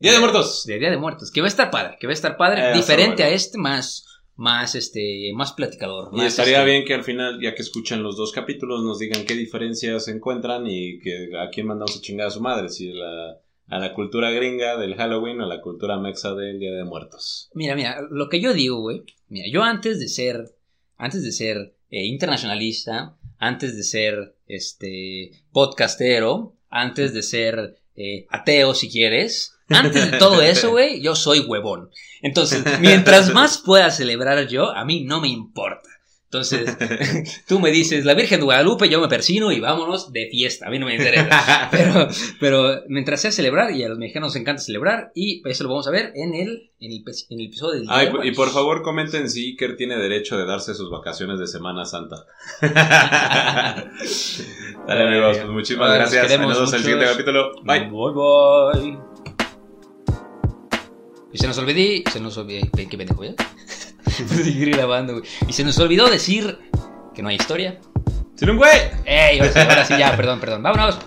Día de Muertos. de Día de Muertos, que va a estar padre, que va a estar padre, Eh, diferente bueno. a este, más, más, este, más platicador. Y más, estaría este, bien que al final, ya que escuchan los dos capítulos, nos digan qué diferencias encuentran y que a quién mandamos a chingar a su madre, si la, a la cultura gringa del Halloween o a la cultura mexa del Día de Muertos. Mira, mira, lo que yo digo, güey, mira, yo antes de ser, antes de ser eh, internacionalista, antes de ser, este, podcastero, antes de ser eh, ateo, si quieres, antes de todo eso, güey, yo soy huevón. Entonces, mientras más pueda celebrar yo, a mí no me importa. Entonces, tú me dices, la Virgen de Guadalupe, yo me persino y vámonos de fiesta, a mí no me interesa. Pero, pero mientras sea celebrar, y a los mexicanos nos encanta celebrar, y eso lo vamos a ver en el, en el, pe- en el episodio del Ah, y, por favor comenten si Iker tiene derecho de darse sus vacaciones de Semana Santa. Dale amigos, pues muchísimas gracias. Nos vemos el siguiente capítulo. Bye. Bye, bye. Y se nos olvidó, se nos olvidó, qué pendejo, ¿ya? Seguir grabando, güey. Y se nos olvidó decir que no hay historia. ¡Sin un güey! ¡Ey! Ahora sí, ahora sí, ya, perdón, perdón. Vámonos.